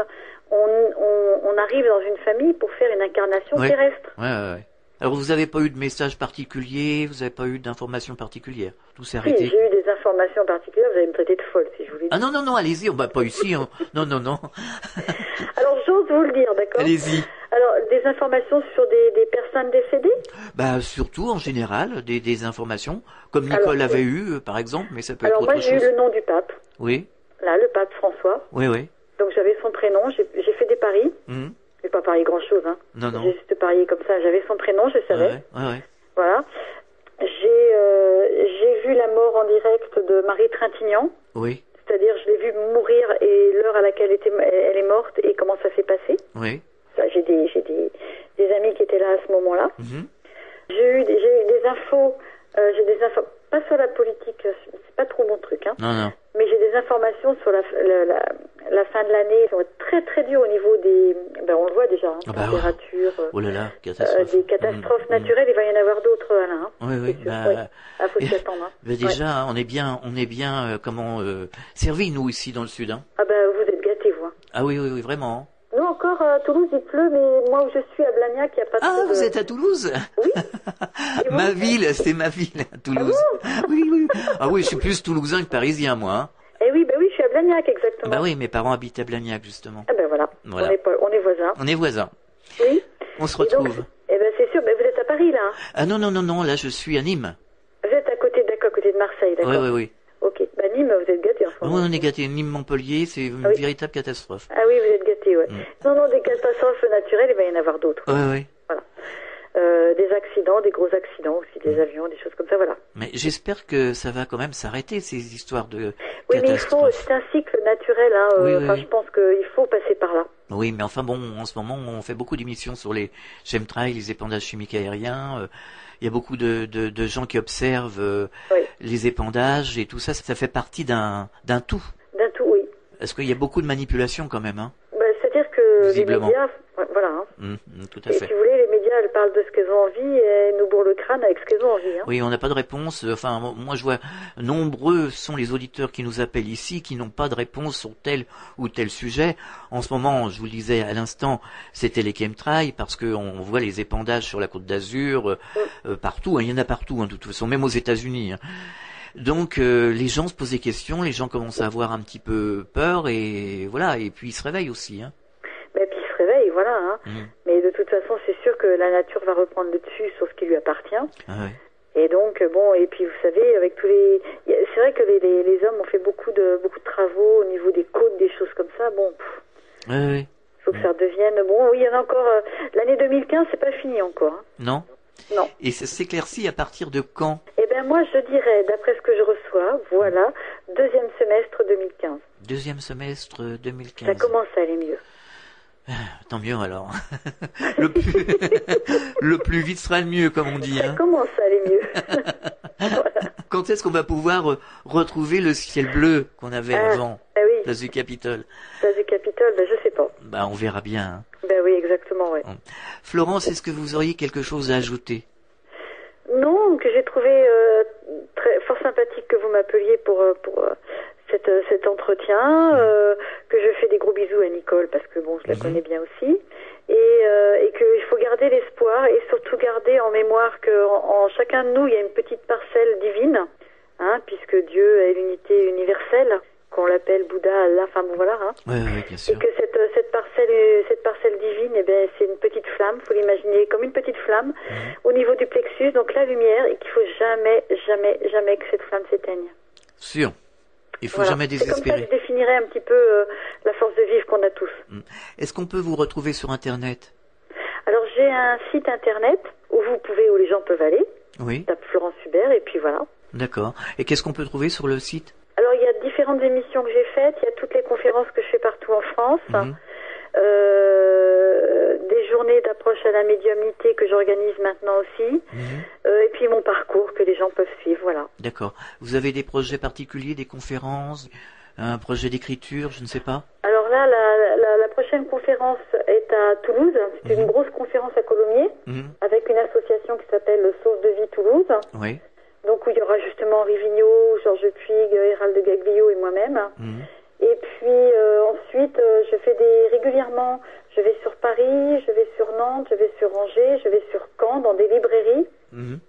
On, on, on arrive dans une famille pour faire une incarnation Ouais. terrestre. Ouais, ouais, ouais. Alors, vous n'avez pas eu de message particulier, vous n'avez pas eu d'informations particulières. Tout s'est Si, arrêté. j'ai eu des informations particulières, vous allez me traiter de folle si je vous dis. Ah non, non, non, allez-y, on va pas ici. Non, non, non. Alors j'ose vous le dire, d'accord Allez-y. Alors, des informations sur des, des personnes décédées Bah, surtout, en général, des, des informations, comme Nicole Alors, avait eu, euh, par exemple, mais ça peut Alors être moi autre j'ai eu chose. le nom du pape, Oui, là, le pape François. oui, oui. Donc j'avais son prénom, j'ai fait des paris. Mhm. J'ai pas parié grand chose, hein. Non, non. J'ai juste parié comme ça, j'avais son prénom, je savais. ouais, ouais, ouais. Voilà. J'ai euh, j'ai vu la mort en direct de Marie Trintignant. Oui, C'est-à-dire, je l'ai vue mourir et l'heure à laquelle était, elle est morte et comment ça s'est passé. oui. J'ai des, des, des amis qui étaient là à ce moment-là. Mhm. J'ai eu, eu des infos, euh, j'ai des infos, pas sur la politique, c'est pas trop mon truc, hein, Non, non. mais j'ai des informations sur la, la, la, la fin de l'année qui vont être très très dures au niveau des, ben on le voit déjà, hein, Ah bah température, euh, Oh là là, euh, des catastrophes Mhm, mhm. naturelles, il va y en avoir d'autres, Alain. Hein. Oui, oui, sûr, bah, oui. Ah, faut s'y attendre. Hein. bah déjà, on est bien, on est bien, euh, comment, euh, servis, nous, ici, dans le Sud, hein. Ah ben vous êtes gâtés, vous. hein. Ah oui, oui, oui, vraiment. Nous encore, à Toulouse, il pleut, mais moi où je suis, à Blagnac, il n'y a pas Ah, de... vous êtes à Toulouse Oui. Ma ville, c'est ma ville, à Toulouse. oui, oui. Ah oui, je suis plus toulousain que parisien, moi. hein. Eh oui, ben oui, je suis à Blagnac, exactement. Bah oui, mes parents habitent à Blagnac, justement. Ah ben voilà, Voilà. On, est pas, on est voisins. On est voisins. Oui. On se Et donc, retrouve. eh ben c'est sûr, ben vous êtes à Paris, là. hein. Ah non, non, non, non, là, je suis à Nîmes. Vous êtes à côté, d'accord, à côté de Marseille, d'accord. Oui, oui, oui. Ok, ben Nîmes, vous êtes gâtés en ce Oui, on est gâtés. Nîmes-Montpellier, c'est une Ah oui. véritable catastrophe. Ah oui, vous êtes ouais. Mm. Non, non, des catastrophes naturelles, il va y en avoir d'autres. Oui, oui. Euh, des accidents, des gros accidents aussi, Mm. des avions, des choses comme ça, voilà. Mais j'espère que ça va quand même s'arrêter, ces histoires de Oui, mais il faut, catastrophes. c'est un cycle naturel, hein. euh, Oui, oui, enfin, oui. je pense qu'il faut passer par là. Oui, mais enfin bon, en ce moment, on fait beaucoup d'émissions sur les chemtrails, les épandages chimiques aériens. euh, Il y a beaucoup de, de, de gens qui observent les épandages et tout ça. Ça fait partie d'un d'un tout. D'un tout, oui. Parce qu'il y a beaucoup de manipulation quand même. Hein? Que Visiblement. les médias, voilà, hein. Hum, hum, tout à Et fait. si vous voulez, les médias, elles parlent de ce qu'elles ont envie et nous bourrent le crâne avec ce qu'elles ont envie. Hein. Oui, on n'a pas de réponse. Enfin, moi, je vois nombreux sont les auditeurs qui nous appellent ici, qui n'ont pas de réponse sur tel ou tel sujet. En ce moment, je vous le disais à l'instant, c'était les chemtrails parce que on voit les épandages sur la côte d'Azur euh, euh, partout. hein. Il y en a partout, hein, de toute façon, même aux États-Unis. hein. Donc, euh, les gens se posent des questions, les gens commencent à avoir un petit peu peur et voilà. Et puis ils se réveillent aussi. Hein. Ben, puis ils se réveillent, voilà. Hein. Mm. Mais de toute façon, c'est sûr que la nature va reprendre le dessus sur ce qui lui appartient. Ah ouais. Et donc, euh, bon, et puis vous savez, avec tous les... C'est vrai que les, les, les hommes ont fait beaucoup de, beaucoup de travaux au niveau des côtes, des choses comme ça. Bon, ouais. il faut que ça redevienne... Bon, oui, il y en a encore... euh, L'année 2015, c'est pas fini encore. hein. Non. Non. Et ça s'éclaircit à partir de quand? Eh bien, moi, je dirais, d'après ce que je reçois, voilà, deuxième semestre 2015. Deuxième semestre Ça 2015. commence à aller mieux. Tant mieux alors. le, plus... le plus vite sera le mieux, comme on dit. Ça Hein. commence à aller mieux. Quand est-ce qu'on va pouvoir euh, retrouver le ciel bleu qu'on avait Ah, avant, Ah oui, place du Capitole? Place du Capitole, ben, je sais pas. Bah, on verra bien. hein. Ben oui, exactement, ouais. Florence, est-ce que vous auriez quelque chose à ajouter? Non, que j'ai trouvé euh, très fort sympathique que vous m'appeliez pour euh, pour euh, cet, entretien, euh, que je fais des gros bisous à Nicole parce que bon, je la Mhm. connais bien aussi, et, euh, et qu'il faut garder l'espoir et surtout garder en mémoire que en, en chacun de nous il y a une petite parcelle divine, hein, puisque Dieu est l'unité universelle, qu'on l'appelle Bouddha, Allah, enfin bon voilà, hein, bien et que cette, cette parcelle cette parcelle divine eh ben c'est une petite flamme faut l'imaginer comme une petite flamme Mhm. au niveau du plexus donc la lumière et qu'il faut jamais jamais jamais que cette flamme s'éteigne Sûr. Il faut Voilà. jamais C'est comme ça désespérer. je définirais un petit peu euh, la force de vivre qu'on a tous. Est-ce qu'on peut vous retrouver sur Internet? Alors j'ai un site internet où vous pouvez, où les gens peuvent aller. Oui, Tape Florence Hubert et puis voilà. d'accord. Et qu'est-ce qu'on peut trouver sur le site? Alors il y a différentes émissions que j'ai faites, il y a toutes les conférences que je fais partout en France, Mhm. Euh, des journées d'approche à la médiumnité que j'organise maintenant aussi, Mhm. euh, et puis mon parcours que les gens peuvent suivre, voilà. D'accord. Vous avez des projets particuliers, des conférences, un projet d'écriture, je ne sais pas? Alors là, la, la- la prochaine conférence est à Toulouse, c'est une grosse conférence à Colomiers, Mhm. avec une association qui s'appelle Source de Vie Toulouse, Oui. donc où il y aura justement Vigneault, Georges Puig, Hérald de Gaglio et moi-même. Mhm. Et puis euh, ensuite, euh, je fais des régulièrement. Je vais sur Paris, je vais sur Nantes, je vais sur Angers, je vais sur Caen dans des librairies Mhm.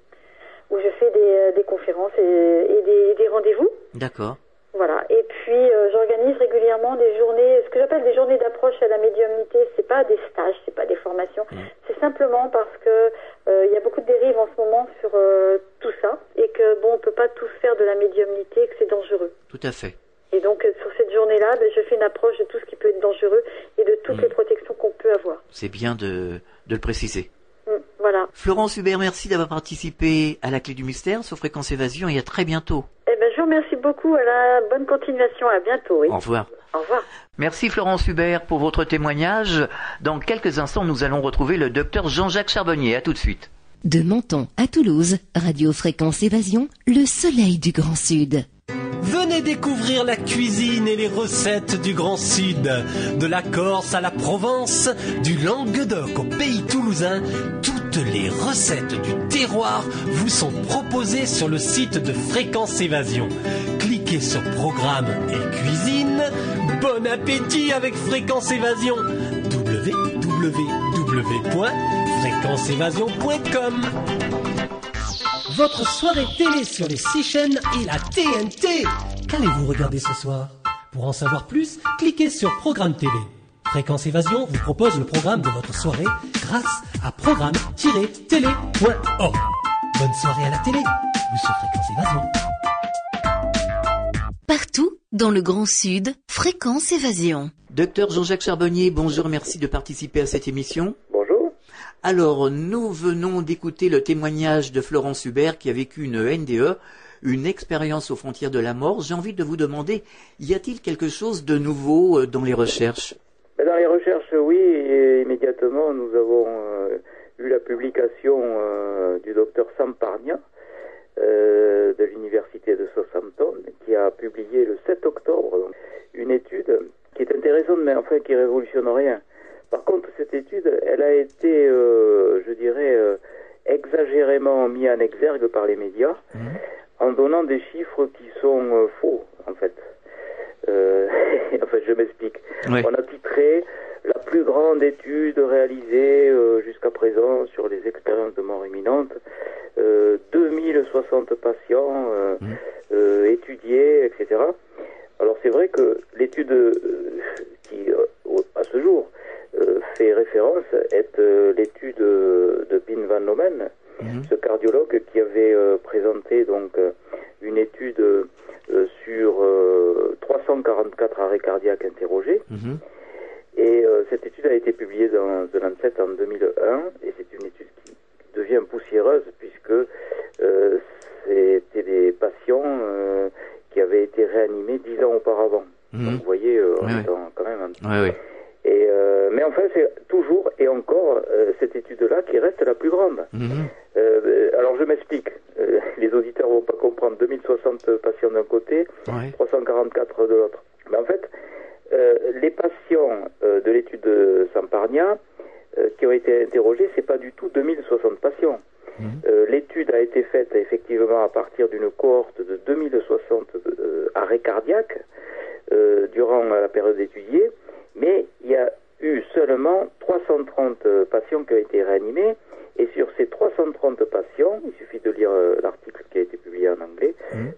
où je fais des, euh, des conférences et, et des, des rendez-vous. D'accord. Voilà. Et puis euh, j'organise régulièrement des journées, ce que j'appelle des journées d'approche à la médiumnité. C'est pas des stages, c'est pas des formations. C'est simplement parce que euh, il y a beaucoup de dérives en ce moment sur euh, tout ça et que bon, on peut pas tous faire de la médiumnité, et que c'est dangereux. Tout à fait. Et donc, euh, sur cette journée-là, ben, je fais une approche de tout ce qui peut être dangereux et de toutes les protections qu'on peut avoir. C'est bien de, de le préciser. Mm, voilà. Florence Hubert, merci d'avoir participé à la clé du mystère sur Fréquence Évasion et à très bientôt. Eh ben, je vous remercie beaucoup. À la bonne continuation. À bientôt. Oui. Au revoir. Au revoir. Merci Florence Hubert pour votre témoignage. Dans quelques instants, nous allons retrouver le docteur Jean-Jacques Charbonnier. À tout de suite. De Menton à Toulouse, Radio Fréquence Évasion, le soleil du Grand Sud. Venez découvrir la cuisine et les recettes du Grand Sud. De la Corse à la Provence, du Languedoc au pays toulousain, toutes les recettes du terroir vous sont proposées sur le site de Fréquence Évasion. Cliquez sur Programme et Cuisine. Bon appétit avec Fréquence Évasion. www.fréquenceévasion.com votre soirée télé sur les six chaînes et la TNT. Qu'allez-vous regarder ce soir Pour en savoir plus, cliquez sur Programme TV. Fréquence Évasion vous propose le programme de votre soirée grâce à programme-télé.org. Bonne soirée à la télé ou sur Fréquence Évasion. Partout dans le Grand Sud, Fréquence Évasion. Docteur Jean-Jacques Charbonnier, bonjour, merci de participer à cette émission. Bonjour. Alors, nous venons d'écouter le témoignage de Florence Hubert qui a vécu une NDE, une expérience aux frontières de la mort. J'ai envie de vous demander, y a-t-il quelque chose de nouveau euh, dans les recherches? Ben, Dans les recherches, oui, et immédiatement, nous avons eu la publication euh, du docteur Sam Parnia euh, de l'université de Southampton, qui a publié le 7 octobre une étude qui est intéressante, mais enfin qui révolutionne rien. Par contre, cette étude, elle a été, euh, je dirais, euh, exagérément mise en exergue par les médias, en donnant des chiffres qui sont euh, faux, en fait. Euh, en fait, je m'explique. Oui. On a titré la plus grande étude réalisée euh, jusqu'à présent sur les expériences de mort imminente. Euh, 2060 patients euh, étudiés, etc. Alors c'est vrai que l'étude qui, à ce jour, fait référence est l'étude de Pin Van Nomen, ce cardiologue qui avait euh, présenté donc euh, une étude euh, sur euh, 344 arrêts cardiaques interrogés. Mhm. Et cette étude a été publiée dans The Lancet en 2001 et c'est une étude qui devient poussiéreuse puisque euh, c'était des patients euh, qui avaient été réanimés dix ans auparavant. Mhm. Donc vous voyez, euh, en- quand même en Oui, oui. et mais enfin, c'est toujours et encore cette étude-là qui reste la plus grande. Mhm. Euh, alors je m'explique. Euh, les auditeurs vont pas comprendre. 2060 patients d'un côté, Ouais. 344 de l'autre. Mais en fait, euh, les patients de l'étude de Samparnia qui ont été interrogés, c'est pas du tout 2060 patients. Euh, L'étude a été faite effectivement à partir d'une cohorte de 2060 euh, arrêts cardiaques durant la période étudiée, mais il y a eu seulement 330 euh, patients qui ont été réanimés, et sur ces 330 patients, il suffit de lire euh, l'article qui a été publié en anglais,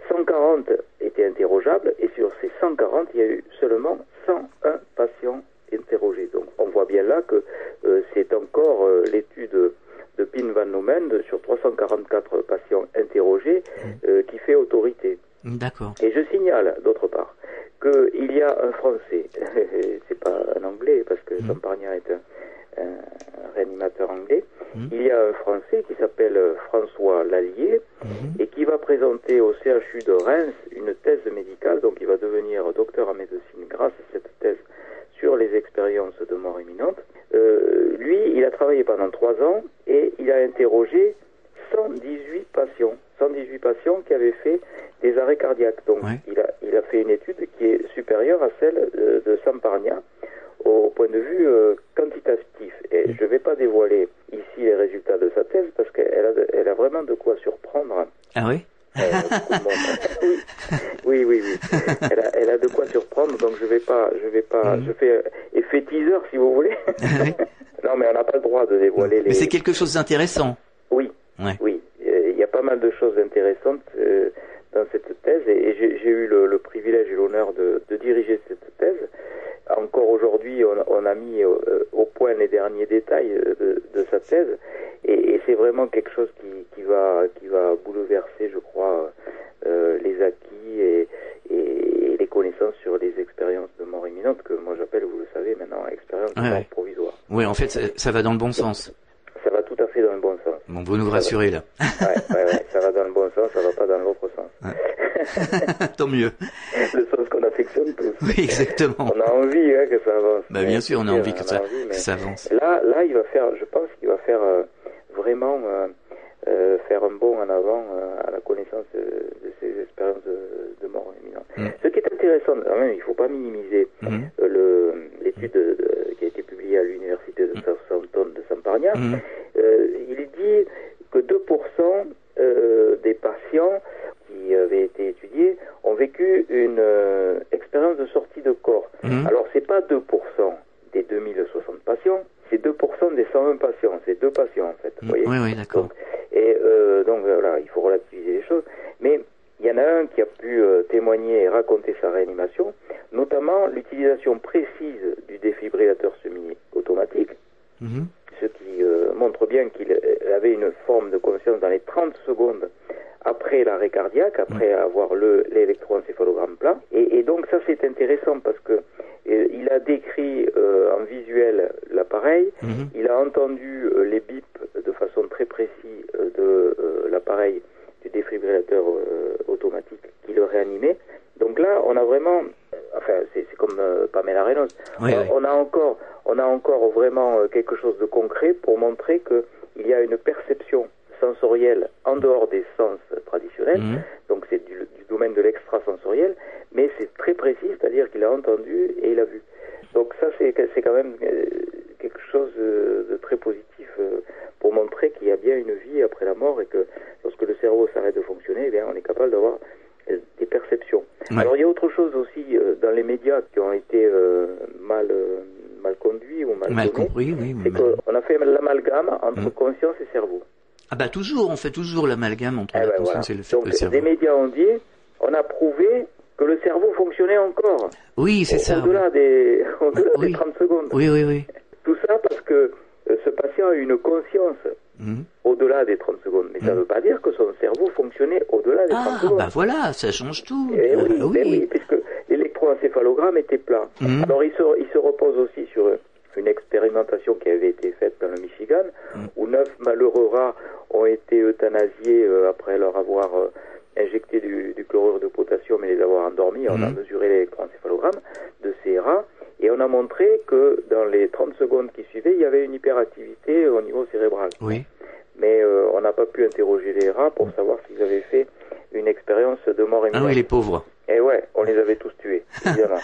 140 étaient interrogeables, et sur ces 140, il y a eu seulement 101 patients interrogés. Donc on voit bien là que euh, c'est encore euh, l'étude de Pin Van Nomen sur 344 patients interrogés qui fait autorité. D'accord. Et je signale, d'autre part, qu'il y a un Français, c'est pas un Anglais, parce que Mhm. Samparnia est un, un réanimateur anglais, Mhm. il y a un Français qui s'appelle François Lallier Mhm. et qui va présenter au CHU de Reims une thèse médicale, donc il va devenir docteur en médecine grâce à cette thèse sur les expériences de mort imminente. Euh, lui, il a travaillé pendant trois ans et il a interrogé 118 patients, 118 patients qui avaient fait des arrêts cardiaques. Donc, il, a, il a fait une étude qui est supérieure à celle de, de Samparnia au point de vue euh, quantitatif. Et je ne vais pas dévoiler ici les résultats de sa thèse parce qu'elle a, elle a vraiment de quoi surprendre. Ah oui? Euh, oui, oui, oui. oui. Elle, a, elle a de quoi surprendre, donc je vais pas, je vais pas, je fais euh, effet teaser si vous voulez. non, mais on n'a pas le droit de dévoiler les. Mais c'est quelque chose d'intéressant. Oui, Ouais. oui. Euh, Il y a pas mal de choses intéressantes euh, dans cette thèse et, j'ai eu le, le privilège et l'honneur de, de diriger cette thèse. Encore aujourd'hui, on, on a mis euh, au point les derniers détails de, de sa thèse et, et c'est vraiment quelque chose qui, qui va qui va bouleverser, je crois, euh, les acquis et, et les connaissances sur les expériences de mort imminente que moi j'appelle, vous le savez maintenant, expériences de Ouais, mort ouais. provisoire. Oui, en fait, ça, ça va dans le bon sens. Ça va tout à fait dans le bon vous nous rassurez là. Ouais, ouais, ouais, ça va dans le bon sens, ça va pas dans l'autre sens. Tant mieux. le sens qu'on affectionne tous. Oui, exactement. On a envie hein, que ça avance. Bah, bien sûr, on a envie que on ça, envie, que mais ça avance. Là, là, il va faire, je pense qu'il va faire euh, vraiment euh, euh, faire un bond en avant euh, à la connaissance de, de ces expériences de, de mort imminente. Mm. Ce qui est intéressant, quand même, il faut pas minimiser Mhm. euh, le- l'étude de- de- qui a été publiée à l'université de Southampton de Samparnia. Mhm. Euh, il dit que 2% euh, des patients qui avaient été étudiés ont vécu une euh, expérience de sortie de corps. Mhm. Alors, c'est pas 2% des 2060 patients, c'est 2% des 120 patients. C'est deux patients, en fait. vous voyez Oui, oui, d'accord. et euh, donc voilà, il faut relativiser les choses. Mais il y en a un qui a pu euh, témoigner et raconter sa réanimation, notamment l'utilisation précise du défibrillateur semi-automatique, Mhm. ce qui euh, montre bien qu'il euh, avait une forme de conscience dans les 30 secondes après l'arrêt cardiaque, après avoir le l'électroencéphalogramme plat. Et, et donc ça c'est intéressant parce que euh, il a décrit euh, en visuel l'appareil, Mhm. il a entendu euh, les bips de façon très précise euh, de euh, l'appareil du défibrillateur euh, automatique qui le réanimait. Donc là, on a vraiment, euh, enfin, c'est comme euh, Pamela Reynolds. Oui, on, oui. on a encore, on a encore vraiment euh, quelque chose de concret pour montrer que il y a une perception sensorielle en dehors des sens traditionnels. Mhm. Donc c'est du, du domaine de l'extrasensoriel, mais c'est très précis, c'est-à-dire qu'il a entendu et il a vu. Donc ça, c'est c'est quand même euh, quelque chose euh, de très positif euh, pour montrer qu'il y a bien une vie après la mort et que lorsque le cerveau s'arrête de fonctionner, eh bien, on est capable d'avoir euh, des perceptions. Ouais. Alors il y a autre chose aussi euh, dans les médias qui ont été euh, mal euh, mal conduits ou mal, compris, oui. C'est mal- qu'on a fait l'amalgame entre Mhm. conscience et cerveau. Ah bah toujours, on fait toujours l'amalgame entre Eh la ben conscience voilà. et le, Donc le cerveau. des médias ont dit, on a prouvé que le cerveau fonctionnait encore. Oui, c'est ça. oui. Au-delà des, Oui. des 30 secondes. Oui, oui, oui. Tout ça parce que euh, ce patient a une conscience Mhm. au-delà des 30 secondes. Mais ça ne veut pas dire que son cerveau fonctionnait au-delà des 30 Ah, secondes. bah voilà, ça change tout. Eh oui, oui. oui, puisque l'électroencéphalogramme était plat. Mhm. Alors il se, il se repose aussi sur une expérimentation qui avait été faite dans le Michigan, Mhm. où neuf malheureux rats ont été euthanasiés euh, après leur avoir euh, injecté du, du chlorure de potassium et les avoir endormis. On a Mhm. mesuré l'électroencéphalogramme de ces rats et on a montré que dans les 30 secondes qui suivaient, il y avait une hyperactivité au niveau cérébral. Oui. Mais euh, on n'a pas pu interroger les rats pour savoir s'ils avaient fait une expérience de mort Ah imminente. oui, les pauvres. Et ouais, on les avait tous tués, évidemment.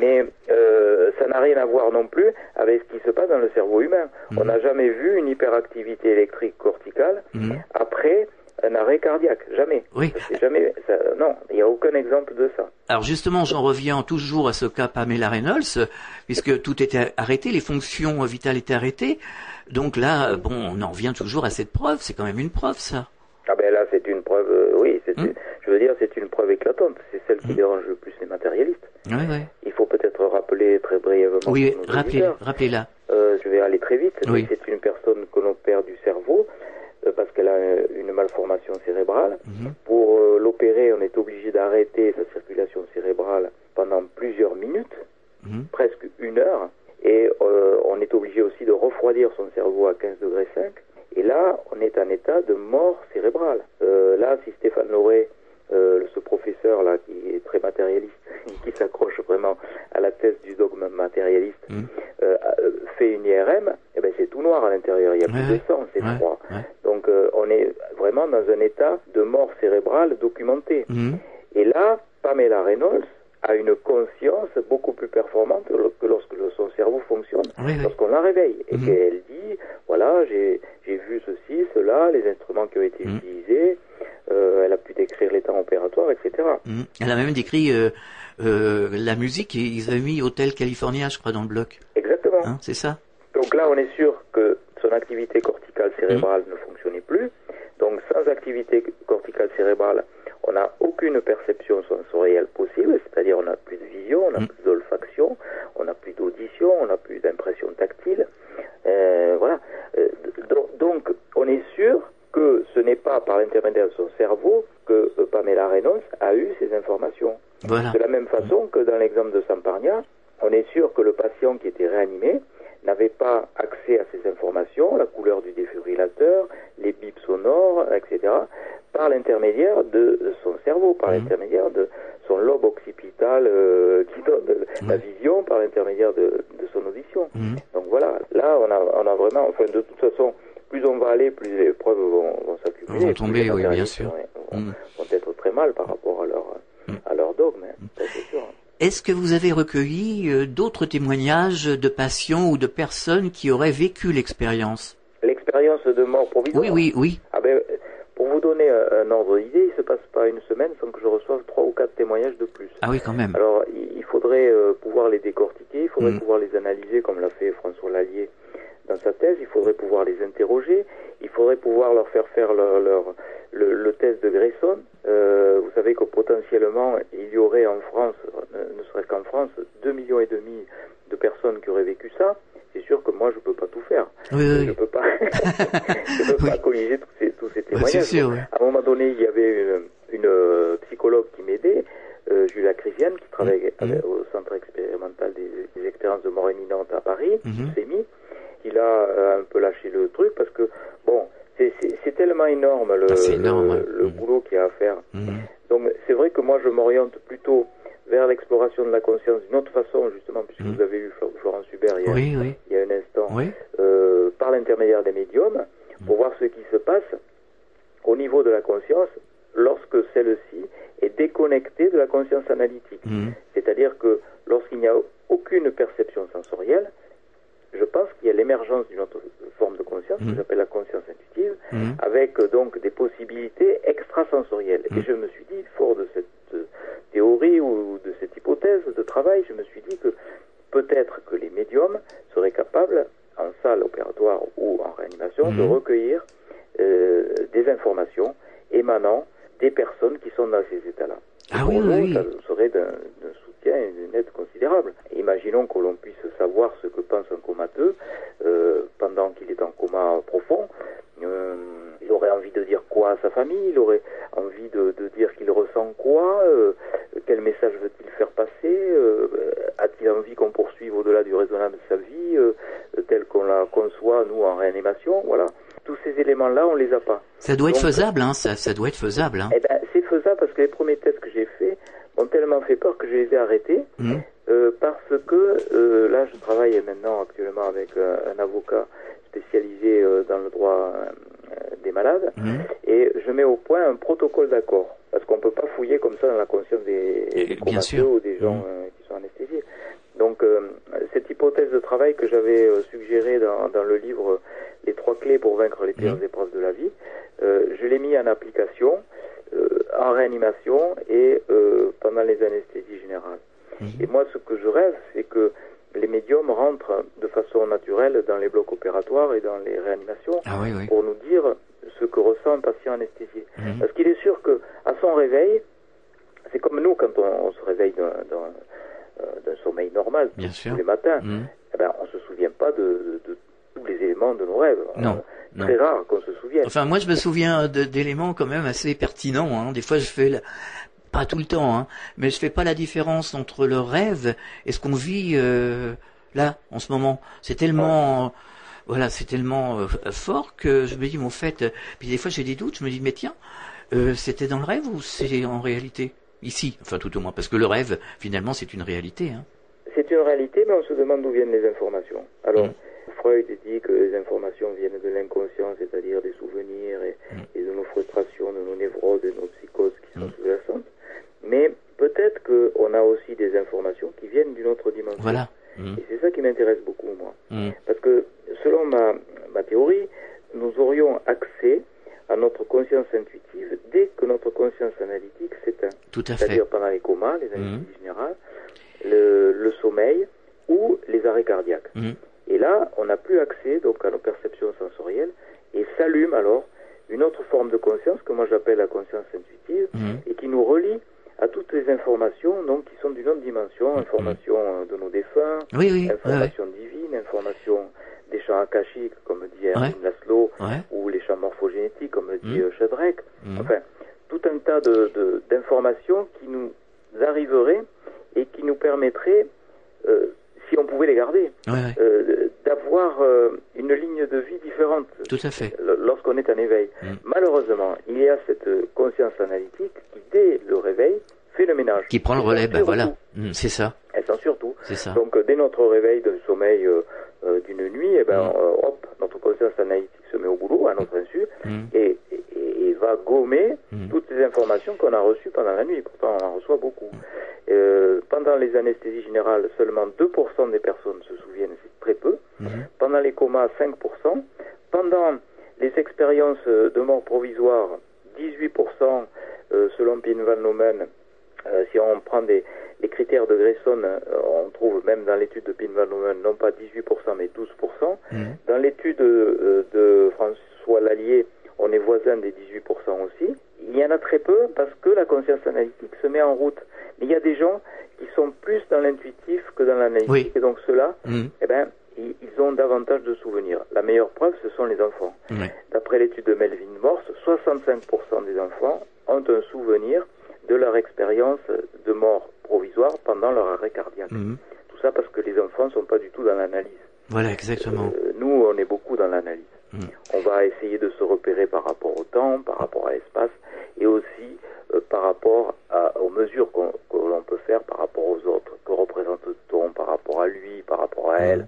Mais euh, ça n'a rien à voir non plus avec ce qui se passe dans le cerveau humain. On n'a jamais vu une hyperactivité électrique corticale Mhm. après un arrêt cardiaque. Jamais. Oui. Jamais. ça- non, il n'y a aucun exemple de ça. Alors justement, j'en reviens toujours à ce cas Pamela Reynolds, puisque tout était arrêté, les fonctions vitales étaient arrêtées. Donc là, bon, on en revient toujours à cette preuve. C'est quand même une preuve, ça. Ah ben là, c'est une preuve. euh, oui, c'est. Hmm. je veux dire, c'est une preuve éclatante. C'est celle qui dérange le plus les matérialistes. Oui, oui. Il faut peut-être rappeler très brièvement. Oui, rappelez, rappelez-la. Euh, je vais aller très vite. Oui. C'est une personne que l'on perd du cerveau parce qu'elle a euh, une malformation cérébrale. Mhm. Pour euh, l'opérer, on est obligé d'arrêter sa circulation cérébrale pendant plusieurs minutes, Mhm. presque une heure, et euh, on est obligé aussi de refroidir son cerveau à 15 degrés 5. Et là, on est en état de mort cérébrale. Euh, là, si Stéphane Loré, euh, ce professeur là qui est très matérialiste, qui s'accroche vraiment à la thèse du dogme matérialiste, Mhm. euh, euh, fait une IRM, eh ben c'est tout noir à l'intérieur, il y a plus de sang, c'est froid. ouais. Donc euh, on est vraiment dans un état de mort cérébrale documenté. Mhm. Et là, Pamela Reynolds a une conscience beaucoup plus performante que lorsque son cerveau fonctionne, Oui, oui. lorsqu'on la réveille et Mhm. qu'elle dit, voilà, j'ai vu ceci, cela, les instruments qui ont été Mhm. utilisés, euh, elle a pu décrire les temps opératoires, etc. Mhm. Elle a même décrit euh, euh, la musique et ils avaient mis Hôtel California, je crois, dans le bloc. Exactement. Hein, c'est ça? Donc là, on est sûr que son activité corticale cérébrale Mm. ne fonctionnait plus. Donc sans activité corticale cérébrale, on n'a aucune perception sensorielle possible, c'est-à-dire on n'a plus de vision, on n'a Mm. plus d'olfaction, on n'a plus d'audition, on n'a plus d'impression tactile. Euh, voilà. Euh, do- donc on est sûr que ce n'est pas par l'intermédiaire de son cerveau que euh, Pamela Reynolds a eu ces informations. Voilà. De la même façon que dans l'exemple de Samparnia, on est sûr que le patient qui était réanimé n'avait pas accès à ces informations, la couleur du défibrillateur, les bips sonores, etc., par l'intermédiaire de son cerveau, par Mhm. l'intermédiaire de son lobe occipital euh, qui donne la Ouais. vision, par l'intermédiaire de, de son audition. Donc voilà, là on a, on a vraiment, enfin de toute façon, plus on va aller, plus les preuves vont, vont s'accumuler. Vont tomber, oui, bien sûr. Vont être très mal par rapport à leur, à leur dogme, hein. ça c'est sûr. Est-ce que vous avez recueilli euh, d'autres témoignages de patients ou de personnes qui auraient vécu l'expérience L'expérience de mort provisoire. Oui, oui, oui. Ah ben, pour vous donner un, ordre d'idée, il se passe pas une semaine sans que je reçoive trois ou quatre témoignages de plus. Ah oui, quand même. Alors, il il faudrait euh, pouvoir les décortiquer, il faudrait Mm. pouvoir les analyser comme l'a fait François Lallier dans sa thèse, il faudrait pouvoir les interroger, il faudrait pouvoir leur faire faire leur, leur- le, le test de Grayson. Euh, vous savez que potentiellement, il y aurait en France, ne, ne serait-ce qu'en France, 2 millions et demi de personnes qui auraient vécu ça. C'est sûr que moi, je peux pas tout faire. Oui, oui, Je oui. peux pas, je peux pas colliger tous ces, tous ces témoignages. sûr. À un moment donné, il y avait une, une, euh, psychologue qui m'aidait, euh, Julia Crisiane, qui travaille Mhm. avec- au Centre expérimental des, des expériences de mort imminente à Paris, Mhm. CEMI. Il a euh, un peu lâché le truc parce que, bon, c'est- c'est c'est tellement énorme le, Ah, c'est énorme, le, ouais. le Mhm. boulot qu'il y a à faire. Mhm. Donc c'est vrai que moi je m'oriente plutôt vers l'exploration de la conscience d'une autre façon, justement, puisque Mhm. vous avez eu Flo- Florence Hubert il Oui, oui. il y a un instant, Oui. euh, par l'intermédiaire des médiums, pour voir ce qui se passe au niveau de la conscience lorsque celle-ci est déconnectée de la conscience analytique. C'est-à-dire que lorsqu'il n'y a aucune perception sensorielle, je pense qu'il y a l'émergence d'une autre forme de conscience, que j'appelle la conscience intuitive, Mhm. avec euh, donc des possibilités extrasensorielles. Et je me suis dit, fort de cette euh, théorie ou de cette hypothèse de travail, je me suis dit que peut-être que les médiums seraient capables, en salle opératoire ou en réanimation, de recueillir euh, des informations émanant des personnes qui sont dans ces états-là. Ah oui, oui, oui. ça serait d'un d'une aide considérable. Imaginons que l'on puisse savoir ce que pense un comateux euh, pendant qu'il est en coma profond. Euh, il aurait envie de dire quoi à sa famille, il aurait envie de, de dire qu'il ressent quoi, euh, quel message veut-il faire passer, a-t-il envie qu'on poursuive au-delà du raisonnable sa vie, telle qu'on la conçoit, nous, en réanimation, voilà. Tous ces éléments-là, on les a pas. Ça doit être faisable, hein. Ça, ça doit être faisable, hein. Eh ben, c'est faisable parce que les premiers tests que j'ai m'ont tellement fait peur que je les ai arrêtés. Mhm. Euh, parce que euh, là, je travaille maintenant actuellement avec euh, un avocat spécialisé dans le droit des malades Mhm. et je mets au point un protocole d'accord parce qu'on peut pas fouiller comme ça dans la conscience des, Et- des bien comateux sûr. ou des gens euh, qui sont anesthésiés. Donc cette hypothèse de travail que j'avais suggérée dans, dans le livre Les trois clés pour vaincre les pires épreuves de la vie, je l'ai mis en application en réanimation et euh, pendant les anesthésies générales. Mhm. Et moi, ce que je rêve, c'est que les médiums rentrent de façon naturelle dans les blocs opératoires et dans les réanimations Ah oui, oui. pour nous dire ce que ressent un patient anesthésié. Mhm. Parce qu'il est sûr que à son réveil, c'est comme nous quand on, on se réveille d'un, euh, d'un sommeil normal Bien tous sûr. les matins, Mhm. eh ben, on se souvient pas de, de- de tous les éléments de nos rêves. Non. Euh, Très rare qu'on se souvienne. Enfin, moi, je me souviens de- d'éléments quand même assez pertinents. Hein. Des fois, je fais, la- pas tout le temps, hein, mais je fais pas la différence entre le rêve et ce qu'on vit euh, là, en ce moment. C'est tellement, voilà, c'est tellement euh, fort que je me dis, mais en fait, euh, puis des fois, j'ai des doutes. Je me dis, mais tiens, euh, c'était dans le rêve ou c'est en réalité ici? Enfin, tout au moins, parce que le rêve, finalement, c'est une réalité. Hein. C'est une réalité, mais on se demande d'où viennent les informations. Alors, Mm. Freud dit que les informations viennent de l'inconscient, c'est-à-dire des souvenirs et, Mm. et de nos frustrations, de nos névroses, de nos psychoses qui sont sous-jacentes. Mais peut-être qu'on a aussi des informations qui viennent d'une autre dimension. Voilà. Mm. Et c'est ça qui m'intéresse beaucoup, moi. Mm. Parce que, selon ma, ma théorie, nous aurions accès à notre conscience intuitive dès que notre conscience analytique s'éteint. Tout à fait. C'est-à-dire pendant les comas, les anesthésies générales, le, le sommeil ou les arrêts cardiaques. Et là, on n'a plus accès donc à nos perceptions sensorielles et s'allume alors une autre forme de conscience que moi j'appelle la conscience intuitive Mhm. et qui nous relie à toutes les informations donc qui sont d'une autre dimension, informations euh, de nos défunts, Mhm. Oui, oui, ouais, informations divines, informations des champs akashiques comme dit Erwin Ouais. Laszlo ou les champs morphogénétiques comme dit Mhm. Shadrach. Mhm. Enfin, tout un tas de- de- d'informations qui nous arriveraient et qui nous permettraient, euh, si on pouvait les garder, Ouais, ouais. euh, d'avoir euh, une ligne de vie différente Tout à fait. lorsqu'on est en éveil. Mhm. Malheureusement, il y a cette euh, conscience analytique qui, dès le réveil, fait le ménage. Qui prend le relais, ben voilà. Mm, C'est ça. Elle censure tout. C'est ça. Donc, euh, dès notre réveil d'un sommeil euh, euh, d'une nuit, eh ben, Mm. hop, notre conscience analytique se met au boulot à notre insu Mm. et, et- et va gommer Mm. toutes les informations qu'on a reçues pendant la nuit. Pourtant, on en reçoit beaucoup. Euh, pendant les anesthésies générales, seulement 2% des personnes se souviennent, c'est très peu. Pendant les comas, 5%. Pendant les expériences de mort provisoire, 18% euh, selon Pin Van Nomen. Euh, si on prend des, les critères de Grayson, euh, on trouve même dans l'étude de Pin Van non pas 18% mais 12%. Mhm. Dans l'étude euh, de François Lallier, on est voisin des 18% aussi. Il y en a très peu parce que la conscience analytique se met en route. Mais il y a des gens qui sont plus dans l'intuitif que dans l'analytique. Oui. Et donc ceux-là, Mm. eh ben, ils ils ont davantage de souvenirs. La meilleure preuve, ce sont les enfants. D'après l'étude de Melvin Morse, 65% des enfants ont un souvenir de leur expérience de mort provisoire pendant leur arrêt cardiaque. Mhm. Tout ça parce que les enfants ne sont pas du tout dans l'analyse. Voilà, exactement. Euh, nous, on est beaucoup dans l'analyse. On va essayer de se repérer par rapport au temps, par rapport à l'espace, et aussi euh, par rapport à- aux mesures qu'on- que l'on peut faire par rapport aux autres. Que représente-t-on par rapport à lui, par rapport à elle?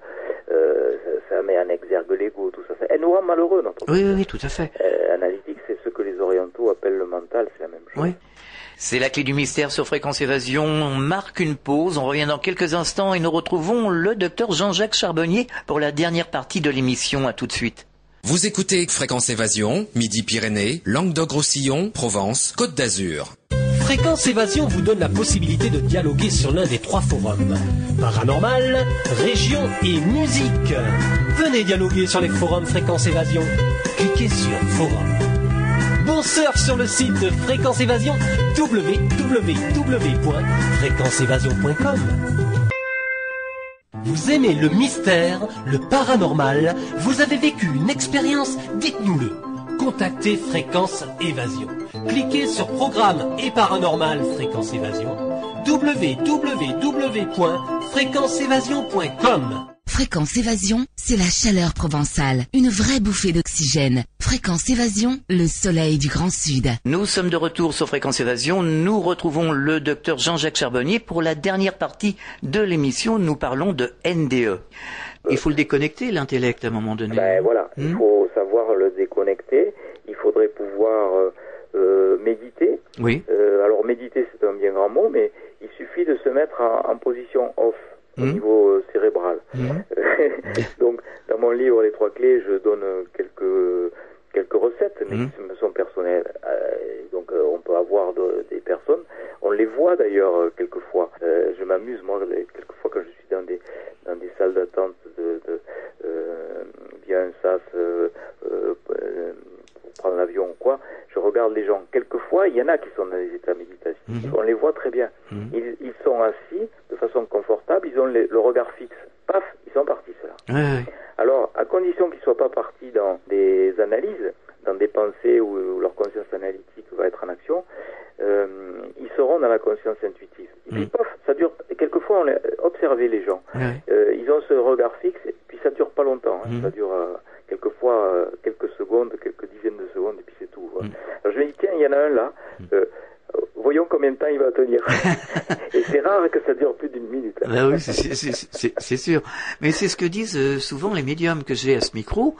Euh, ça, ça met en exergue l'ego, tout ça. ça- Elle nous rend malheureux, notre Oui, oui, oui, tout à fait. euh, analytique, c'est ce que les orientaux appellent le mental, c'est la même chose. Oui. C'est la clé du mystère sur Fréquence Évasion. On marque une pause. On revient dans quelques instants et nous retrouvons le docteur Jean-Jacques Charbonnier pour la dernière partie de l'émission. À tout de suite. Vous écoutez Fréquence Évasion, Midi-Pyrénées, Languedoc-Roussillon, Provence, Côte d'Azur. Fréquence Évasion vous donne la possibilité de dialoguer sur l'un des trois forums. Paranormal, région et musique. Venez dialoguer sur les forums Fréquence Évasion. Cliquez sur Forum. Bon surf sur le site de Fréquence Évasion www.fréquenceévasion.com Vous aimez le mystère, le paranormal, vous avez vécu une expérience, dites-nous-le. Contactez Fréquence Évasion. Cliquez sur Programme et Paranormal Fréquence Évasion www.fréquenceévasion.com Fréquence Évasion, c'est la chaleur provençale, une vraie bouffée d'oxygène. Fréquence Évasion, le soleil du Grand Sud. Nous sommes de retour sur Fréquence Évasion. Nous retrouvons le docteur Jean-Jacques Charbonnier pour la dernière partie de l'émission. Nous parlons de NDE. Il faut le déconnecter, l'intellect, à un moment donné. Ben voilà, il Hmm. faut savoir le déconnecter. Il faudrait pouvoir euh, euh, méditer. Oui. Euh, alors méditer, c'est un bien grand mot, mais il suffit de se mettre en, en position off au Mhm. niveau euh, cérébral. Mhm. Donc, dans mon livre Les trois clés, je donne quelques quelques recettes, mais Mhm. qui me sont personnelles. Euh, donc, euh, on peut avoir de- des personnes. On les voit d'ailleurs quelquefois. Je m'amuse moi quelquefois quand je suis dans des dans des salles d'attente de, de euh, via un sas euh, pour prendre l'avion ou quoi, je regarde les gens. Quelquefois, il y en a qui sont dans les états méditatifs. On les voit très bien. Ils, ils sont assis façon confortable, ils ont les- le regard fixe. Paf, ils sont partis, ceux-là. Ouais. Alors, à condition qu'ils ne soient pas partis dans des analyses, dans des pensées où, où leur conscience analytique va être en action, euh, ils seront dans la conscience intuitive. Et puis, paf, ça dure. Quelquefois, on les, observez les gens. Ouais. Euh, ils ont ce regard fixe, et puis ça dure pas longtemps. hein. Mhm. Ça dure euh, quelquefois euh, quelques secondes, quelques dizaines de secondes, et puis c'est tout. voilà. Alors, je me dis, tiens, il y en a un là. Combien de temps il va tenir. et c'est rare que ça dure plus d'une minute. Bah oui, c'est- sûr. Mais c'est ce que disent euh, souvent les médiums que j'ai à ce micro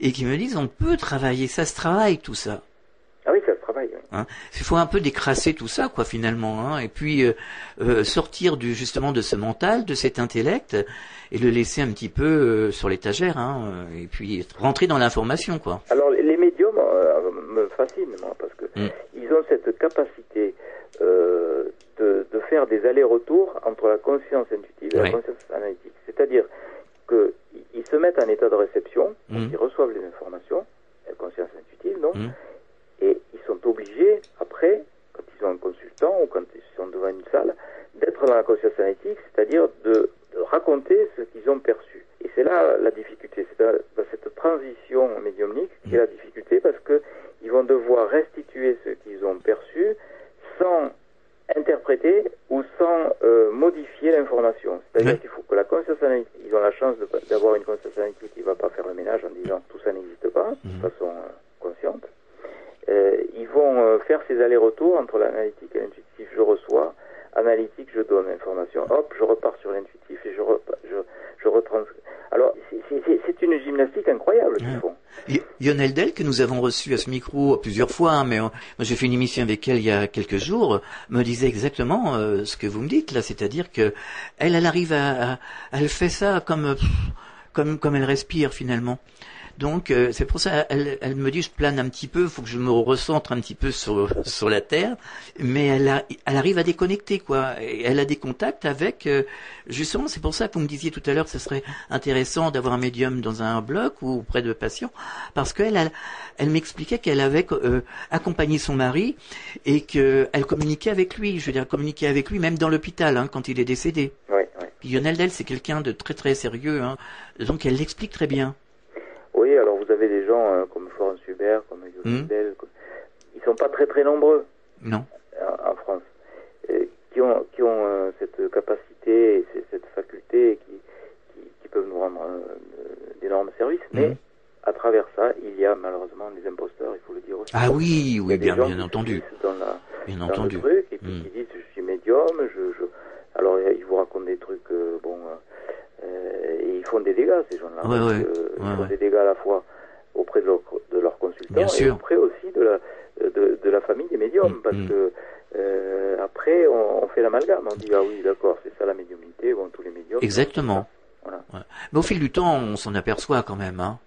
et qui me disent on peut travailler, ça se travaille tout ça. Ah oui, ça se travaille. oui. Hein? Il faut un peu décrasser tout ça, quoi, finalement, hein, et puis euh, euh, sortir du justement de ce mental, de cet intellect, et le laisser un petit peu euh, sur l'étagère, hein, et puis rentrer dans l'information, quoi. Alors les médiums me fascinent moi parce que Mm. ils ont cette capacité faire des allers-retours entre la conscience intuitive et la conscience analytique. C'est-à-dire que i- ils se mettent en état de réception, Mm. ils reçoivent les informations, la conscience intuitive donc, Mm. et ils sont obligés après, quand ils ont un consultant ou quand ils sont devant une salle, d'être dans la conscience analytique, c'est-à-dire de, de raconter ce qu'ils ont perçu. Et c'est là la difficulté, c'est dans, dans cette transition médiumnique qui est la difficulté parce que ils vont devoir restituer ce qu'ils ont perçu sans interpréter ou sans euh, modifier l'information. C'est-à-dire Ouais. qu'il faut que la conscience analytique, ils ont la chance de- d'avoir une conscience analytique qui ne va pas faire le ménage en disant tout ça n'existe pas, de façon euh, consciente. Euh, ils vont euh, faire ces allers-retours entre l'analytique et l'intuitif. Je reçois, analytique, je donne l'information. Hop, je repars sur l'intuitif et je, repa- je, je retranscris. Alors, c'est- c'est- c'est c'est une gymnastique incroyable qu'ils font. Y- Lionel Del, que nous avons reçu à ce micro plusieurs fois, hein, mais euh, j'ai fait une émission avec elle il y a quelques jours, me disait exactement euh, ce que vous me dites là, c'est-à-dire que elle, elle arrive à, elle fait ça comme, comme elle respire finalement. Donc euh, c'est pour ça, elle, elle me dit je plane un petit peu, faut que je me recentre un petit peu sur sur la terre, mais elle, a- elle arrive à déconnecter quoi. Et elle a des contacts avec euh, justement, c'est pour ça que vous me disiez tout à l'heure que ce serait intéressant d'avoir un médium dans un bloc ou auprès de patients, parce qu'elle elle, elle m'expliquait qu'elle avait euh, accompagné son mari et qu'elle communiquait avec lui. Je veux dire, communiquait avec lui même dans l'hôpital hein, quand il est décédé. Ouais. Puis Lionel Del, c'est quelqu'un de très très sérieux, hein, donc elle l'explique très bien. Oui, alors vous avez des gens euh, comme Florence Hubert, comme Yoann Mm. Del, comme- ils sont pas très très nombreux Non. en, en France, euh, qui ont, qui ont euh, cette capacité, et cette faculté, et qui, qui, qui peuvent nous rendre euh, d'énormes services, mais Mhm. à travers ça, il y a malheureusement des imposteurs, il faut le dire aussi. Ah oui, oui, bien, bien entendu. Dans la, Bien dans entendu. le truc, et puis Mm. qui disent je suis médium, je, je... alors ils vous racontent des trucs, bon, euh, euh, font des dégâts ces gens-là. Ouais, parce ouais. que, ils Ouais, font des dégâts à la fois auprès de leur, de leurs consultants Bien et sûr. auprès aussi de la, de, de la famille des médiums, Mm, parce mm. que euh, après on, on fait l'amalgame, on dit ah oui d'accord c'est ça la médiumnité, bon tous les médiums. Exactement. Voilà. Mais au fil du temps, on s'en aperçoit quand même. Hein.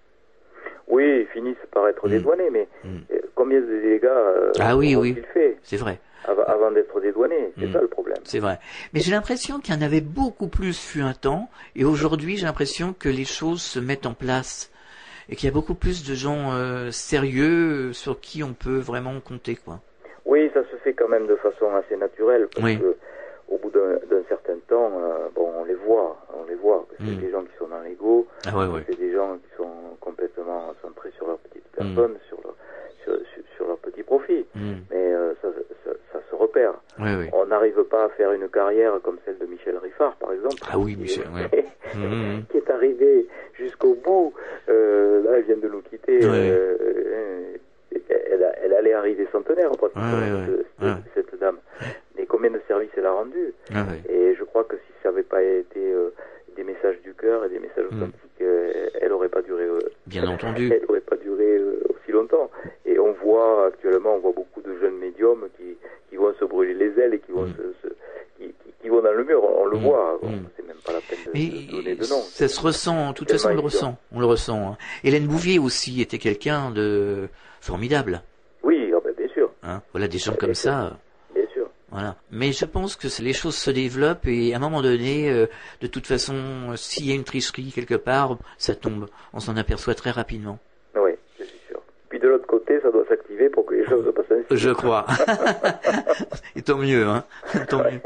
Oui, ils finissent par être Mm. dédouanés, mais Mm. euh, combien de dégâts euh, Ah oui, ont-ils oui. fait? C'est vrai. Avant, d'être dédouanés C'est Mm. ça le problème. C'est vrai. Mais j'ai l'impression qu'il y en avait beaucoup plus fut un temps, et aujourd'hui j'ai l'impression que les choses se mettent en place, et qu'il y a beaucoup plus de gens euh, sérieux sur qui on peut vraiment compter, quoi. Oui, ça se fait quand même de façon assez naturelle parce Oui. que au bout d'un certain temps, euh, bon, on les voit, on les voit. C'est Mm. des gens qui sont dans l'ego, Ah ouais, ouais. c'est des gens qui sont complètement centrés sur leur petite Mm. personne, sur, leur, sur, sur, sur leur petit profit. Mm. Mais euh, ça, ça, ça se repère. On n'arrive pas à faire une carrière comme celle de Michel Riffard, par exemple. Ah oui, qui Michel, est- ouais. Mhm. qui est arrivé jusqu'au bout. Euh, là, elle vient de nous quitter. Euh, euh, elle, a- elle allait arriver centenaire, pratiquement, Ouais, ouais, ouais. ce- ce- Ouais. cette dame. Mais combien de services elle a rendu Ah. Et je crois que si ça n'avait pas été euh, des messages du cœur et des messages Mm. authentiques, euh, elle n'aurait pas duré. euh, Bien entendu. Elle n'aurait pas duré euh, aussi longtemps. Et on voit actuellement, on voit beaucoup de jeunes médiums qui, qui vont se brûler les ailes et qui vont Mm. se, se- qui, vont dans le mur. On le Mm. voit. Bon. C'est même pas la peine de, de donner de nom. ça se ressent, de toute façon on le ressent, on le ressent. hein. Hélène Bouvier aussi était quelqu'un de formidable. Oui, ah ben, bien sûr, Hein. Voilà, des gens comme ça. Voilà. Mais je pense que les choses se développent et à un moment donné, euh, de toute façon, euh, s'il y a une tricherie quelque part, ça tombe. On s'en aperçoit très rapidement. Oui, je suis sûr. Puis de l'autre côté, ça doit s'activer pour que les choses se passent ainsi. Je crois. Et tant mieux, hein. Tant mieux.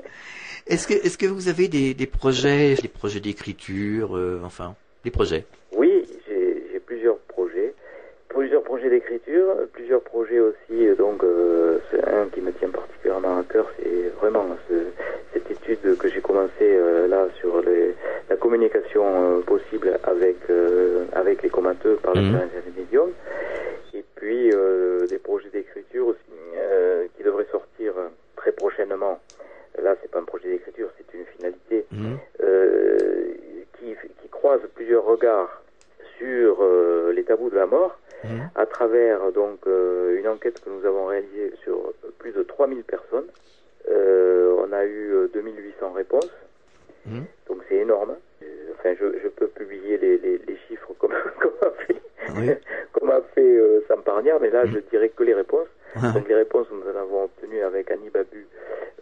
Est-ce que, est-ce que vous avez des, des projets, des projets d'écriture, euh, enfin, des projets Oui, j'ai j'ai plusieurs projets. Plusieurs projets d'écriture, plusieurs projets aussi, euh, donc euh, c'est un qui me tient particulièrement à cœur, c'est vraiment ce- cette étude que j'ai commencée euh, là sur les- la communication euh, possible avec, avec les comateux par Mhm. l'intermédiaire des médiums. Et puis des projets d'écriture aussi qui devraient sortir très prochainement. Là, c'est pas un projet d'écriture, c'est une finalité euh, qui, qui croise plusieurs regards sur les tabous de la mort à travers donc euh, une enquête que nous avons réalisée sur plus de 3000 personnes. Euh, on a eu euh, 2800 réponses, donc c'est énorme. Euh, Enfin, je, je peux publier les, les, les chiffres comme, comme a fait, comme a fait euh, Sam Parnier, mais là je dirais que les réponses. Donc les réponses, nous en avons obtenues avec Annie Babu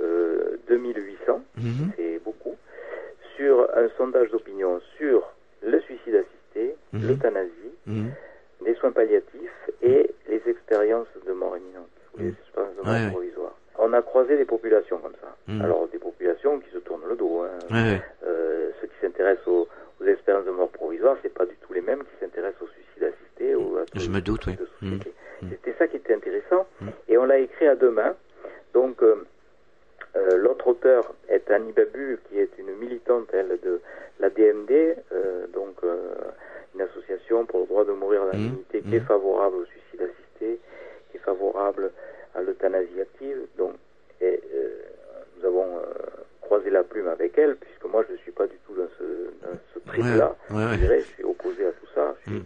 euh, 2800, c'est beaucoup, sur un sondage d'opinion sur le suicide assisté, l'euthanasie, les soins palliatifs et les expériences de mort imminente, ou les expériences de mort Ouais, ouais. provisoire. On a croisé des populations comme ça. Mhm. Alors des populations qui se tournent le dos. hein. Ouais, ouais. Euh, ceux qui s'intéressent aux, aux expériences de mort provisoire, c'est pas du tout les mêmes qui s'intéressent au suicide assisté ou à Je me doute, oui. Mm. c'était ça qui était intéressant. Et on l'a écrit à deux mains. Donc, euh, euh, l'autre auteur est Annie Babu, qui est une militante, elle, de la DMD, euh, donc euh, une association pour le droit de mourir dans la dignité qui est favorable au suicide assisté, qui est favorable à l'euthanasie active. Donc, et, nous avons croisé la plume avec elle, puisque moi, je ne suis pas du tout dans ce, dans ce trip-là. Ouais, ouais, ouais. Je dirais, je suis opposé à tout ça. Je, suis-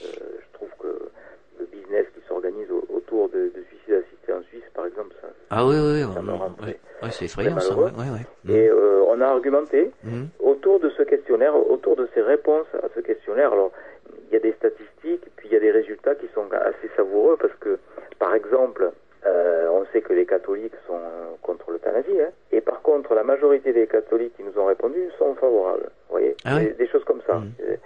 je trouve que le business qui s'organise au- autour de, de suicide assisté en Suisse, par exemple, ça, Ah oui, oui, Ouais, ouais, c'est effrayant ça. Ouais, ouais. Et euh, on a argumenté Mhm. autour de ce questionnaire, autour de ces réponses à ce questionnaire. Alors, il y a des statistiques, puis il y a des résultats qui sont assez savoureux parce que, par exemple, euh, on sait que les catholiques sont contre l'euthanasie, hein, et par contre, la majorité des catholiques qui nous ont répondu sont favorables. Vous voyez, Ah oui des, des choses comme ça. Euh,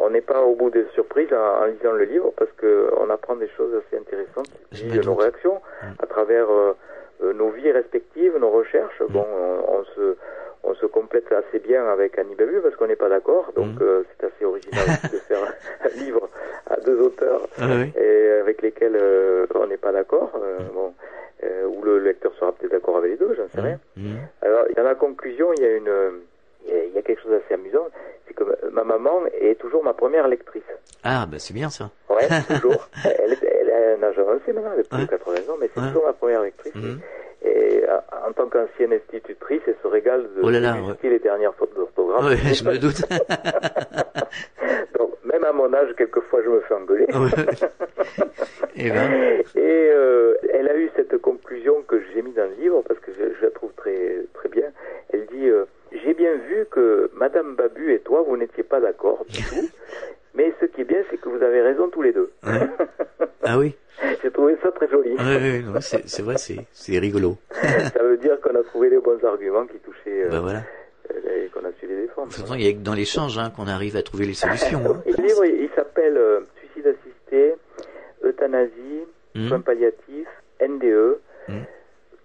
On n'est pas au bout des surprises en, en lisant le livre parce que on apprend des choses assez intéressantes de nos doute. réactions à travers euh, nos vies respectives, nos recherches. Bon, on, on se on se avec Annie Babu parce qu'on n'est pas d'accord. Donc euh, c'est assez original de faire un livre à deux auteurs Ah oui. et avec lesquels euh, on n'est pas d'accord. Euh, bon, euh, ou le lecteur sera peut-être d'accord avec les deux, j'en sais rien. Alors, dans la conclusion, il y a une, il y a- il y a quelque chose d'assez amusant, c'est que ma- ma maman est toujours ma première lectrice. Ah, bah c'est bien ça. Ouais, toujours. elle, a un âge avancé maintenant, elle a plus de 80 ans, mais c'est toujours ma première lectrice. Et en tant qu'ancienne institutrice, elle se régale de Oh là les dernières fautes d'orthographe. Ouais, je me doute. Donc, même à mon âge, quelquefois, je me fais engueuler. Eh ben. Et euh, elle a eu cette conclusion que j'ai mis dans le livre parce que je, je la trouve très très bien. Elle dit euh, j'ai bien vu que Madame Babu et toi vous n'étiez pas d'accord du tout, mais ce qui est bien c'est que vous avez raison tous les deux. Ah oui. j'ai trouvé ça très joli. Ouais, ouais, c'est vrai, c'est rigolo. ça veut dire qu'on a trouvé les bons arguments qui touchaient euh, Bah voilà. euh, et qu'on a su les défendre. De toute façon, il y a que dans l'échange hein, qu'on arrive à trouver les solutions. hein. Le livre, il s'appelle euh, Suicide assisté, euthanasie, Mhm. soins palliatifs, NDE,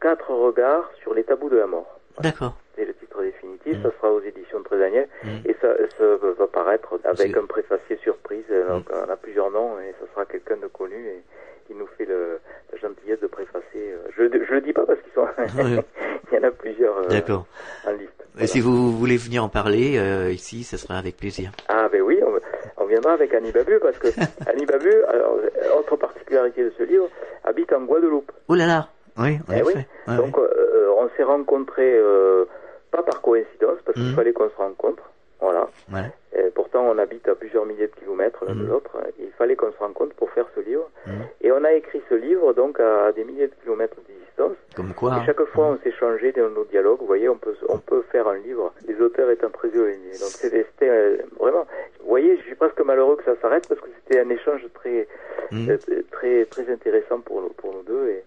quatre regards sur les tabous de la mort. D'accord. C'est le titre définitif, ça sera aux éditions de Trésanier et ça, ça va paraître avec un préfacier surprise. Donc on a plusieurs noms et ça sera quelqu'un de connu et qui nous fait le, la gentillesse de préfacer. euh, Je, je le dis pas parce qu'ils sont, il y en a plusieurs euh, D'accord. en liste. Et si vous voulez venir en parler euh, ici, ça sera avec plaisir. Ah ben oui, on, on viendra avec Annie Babu parce que Annie Babu, alors, autre particularité de ce livre, habite en Guadeloupe. Oh là là. Oui, en Eh oui. Ouais, Donc euh, on s'est rencontrés euh, pas par coïncidence parce qu'il Mhm. fallait qu'on se rencontre. Voilà. ouais. Ouais. Et pourtant on habite à plusieurs milliers de kilomètres l'un de Mhm. l'autre. Il fallait qu'on se rencontre pour faire ce livre. Mhm. Et on a écrit ce livre donc à des milliers de kilomètres de distance. Comme quoi. Et chaque fois on s'est changé dans nos dialogues. Vous voyez, on peut on peut faire un livre. Les auteurs étant éloignés. Donc c'était euh, vraiment. Vous voyez, je suis presque malheureux que ça s'arrête parce que c'était un échange très Mhm. euh, très très intéressant pour nous- pour nous deux et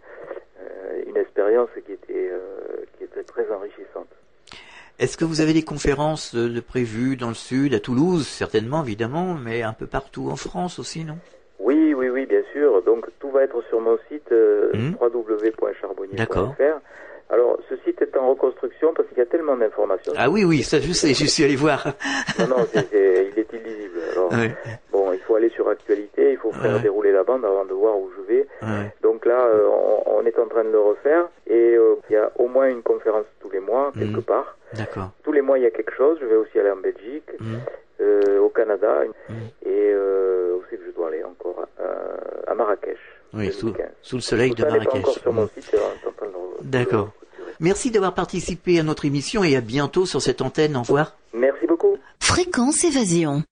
euh, une expérience qui était euh, qui était très enrichissante. Est-ce que vous avez des conférences de prévues dans le sud, à Toulouse, certainement, évidemment, mais un peu partout en France aussi, non? Oui, oui, oui, bien sûr. Donc tout va être sur mon site euh, www.charbonnier.fr. Alors ce site est en reconstruction parce qu'il y a tellement d'informations. Ah oui, oui, ça je sais, je suis allé voir. Non, non, il est illisible. Alors, Ouais. bon, il faut aller sur Actualité, il faut faire Ouais. dérouler la bande avant de voir où je vais. Ouais. Donc là, euh, on, on est en train de le refaire et euh, il y a au moins une conférence tous les mois, quelque Mhm. part. D'accord. Tous les mois, il y a quelque chose. Je vais aussi aller en Belgique, Mhm. euh, au Canada Mhm. et euh, aussi que je dois aller encore à Marrakech. Oui, sous, le soleil Tout de Marrakech. Mhm. D'accord. Merci d'avoir participé à notre émission et à bientôt sur cette antenne. Au revoir. Merci beaucoup. Fréquence Évasion.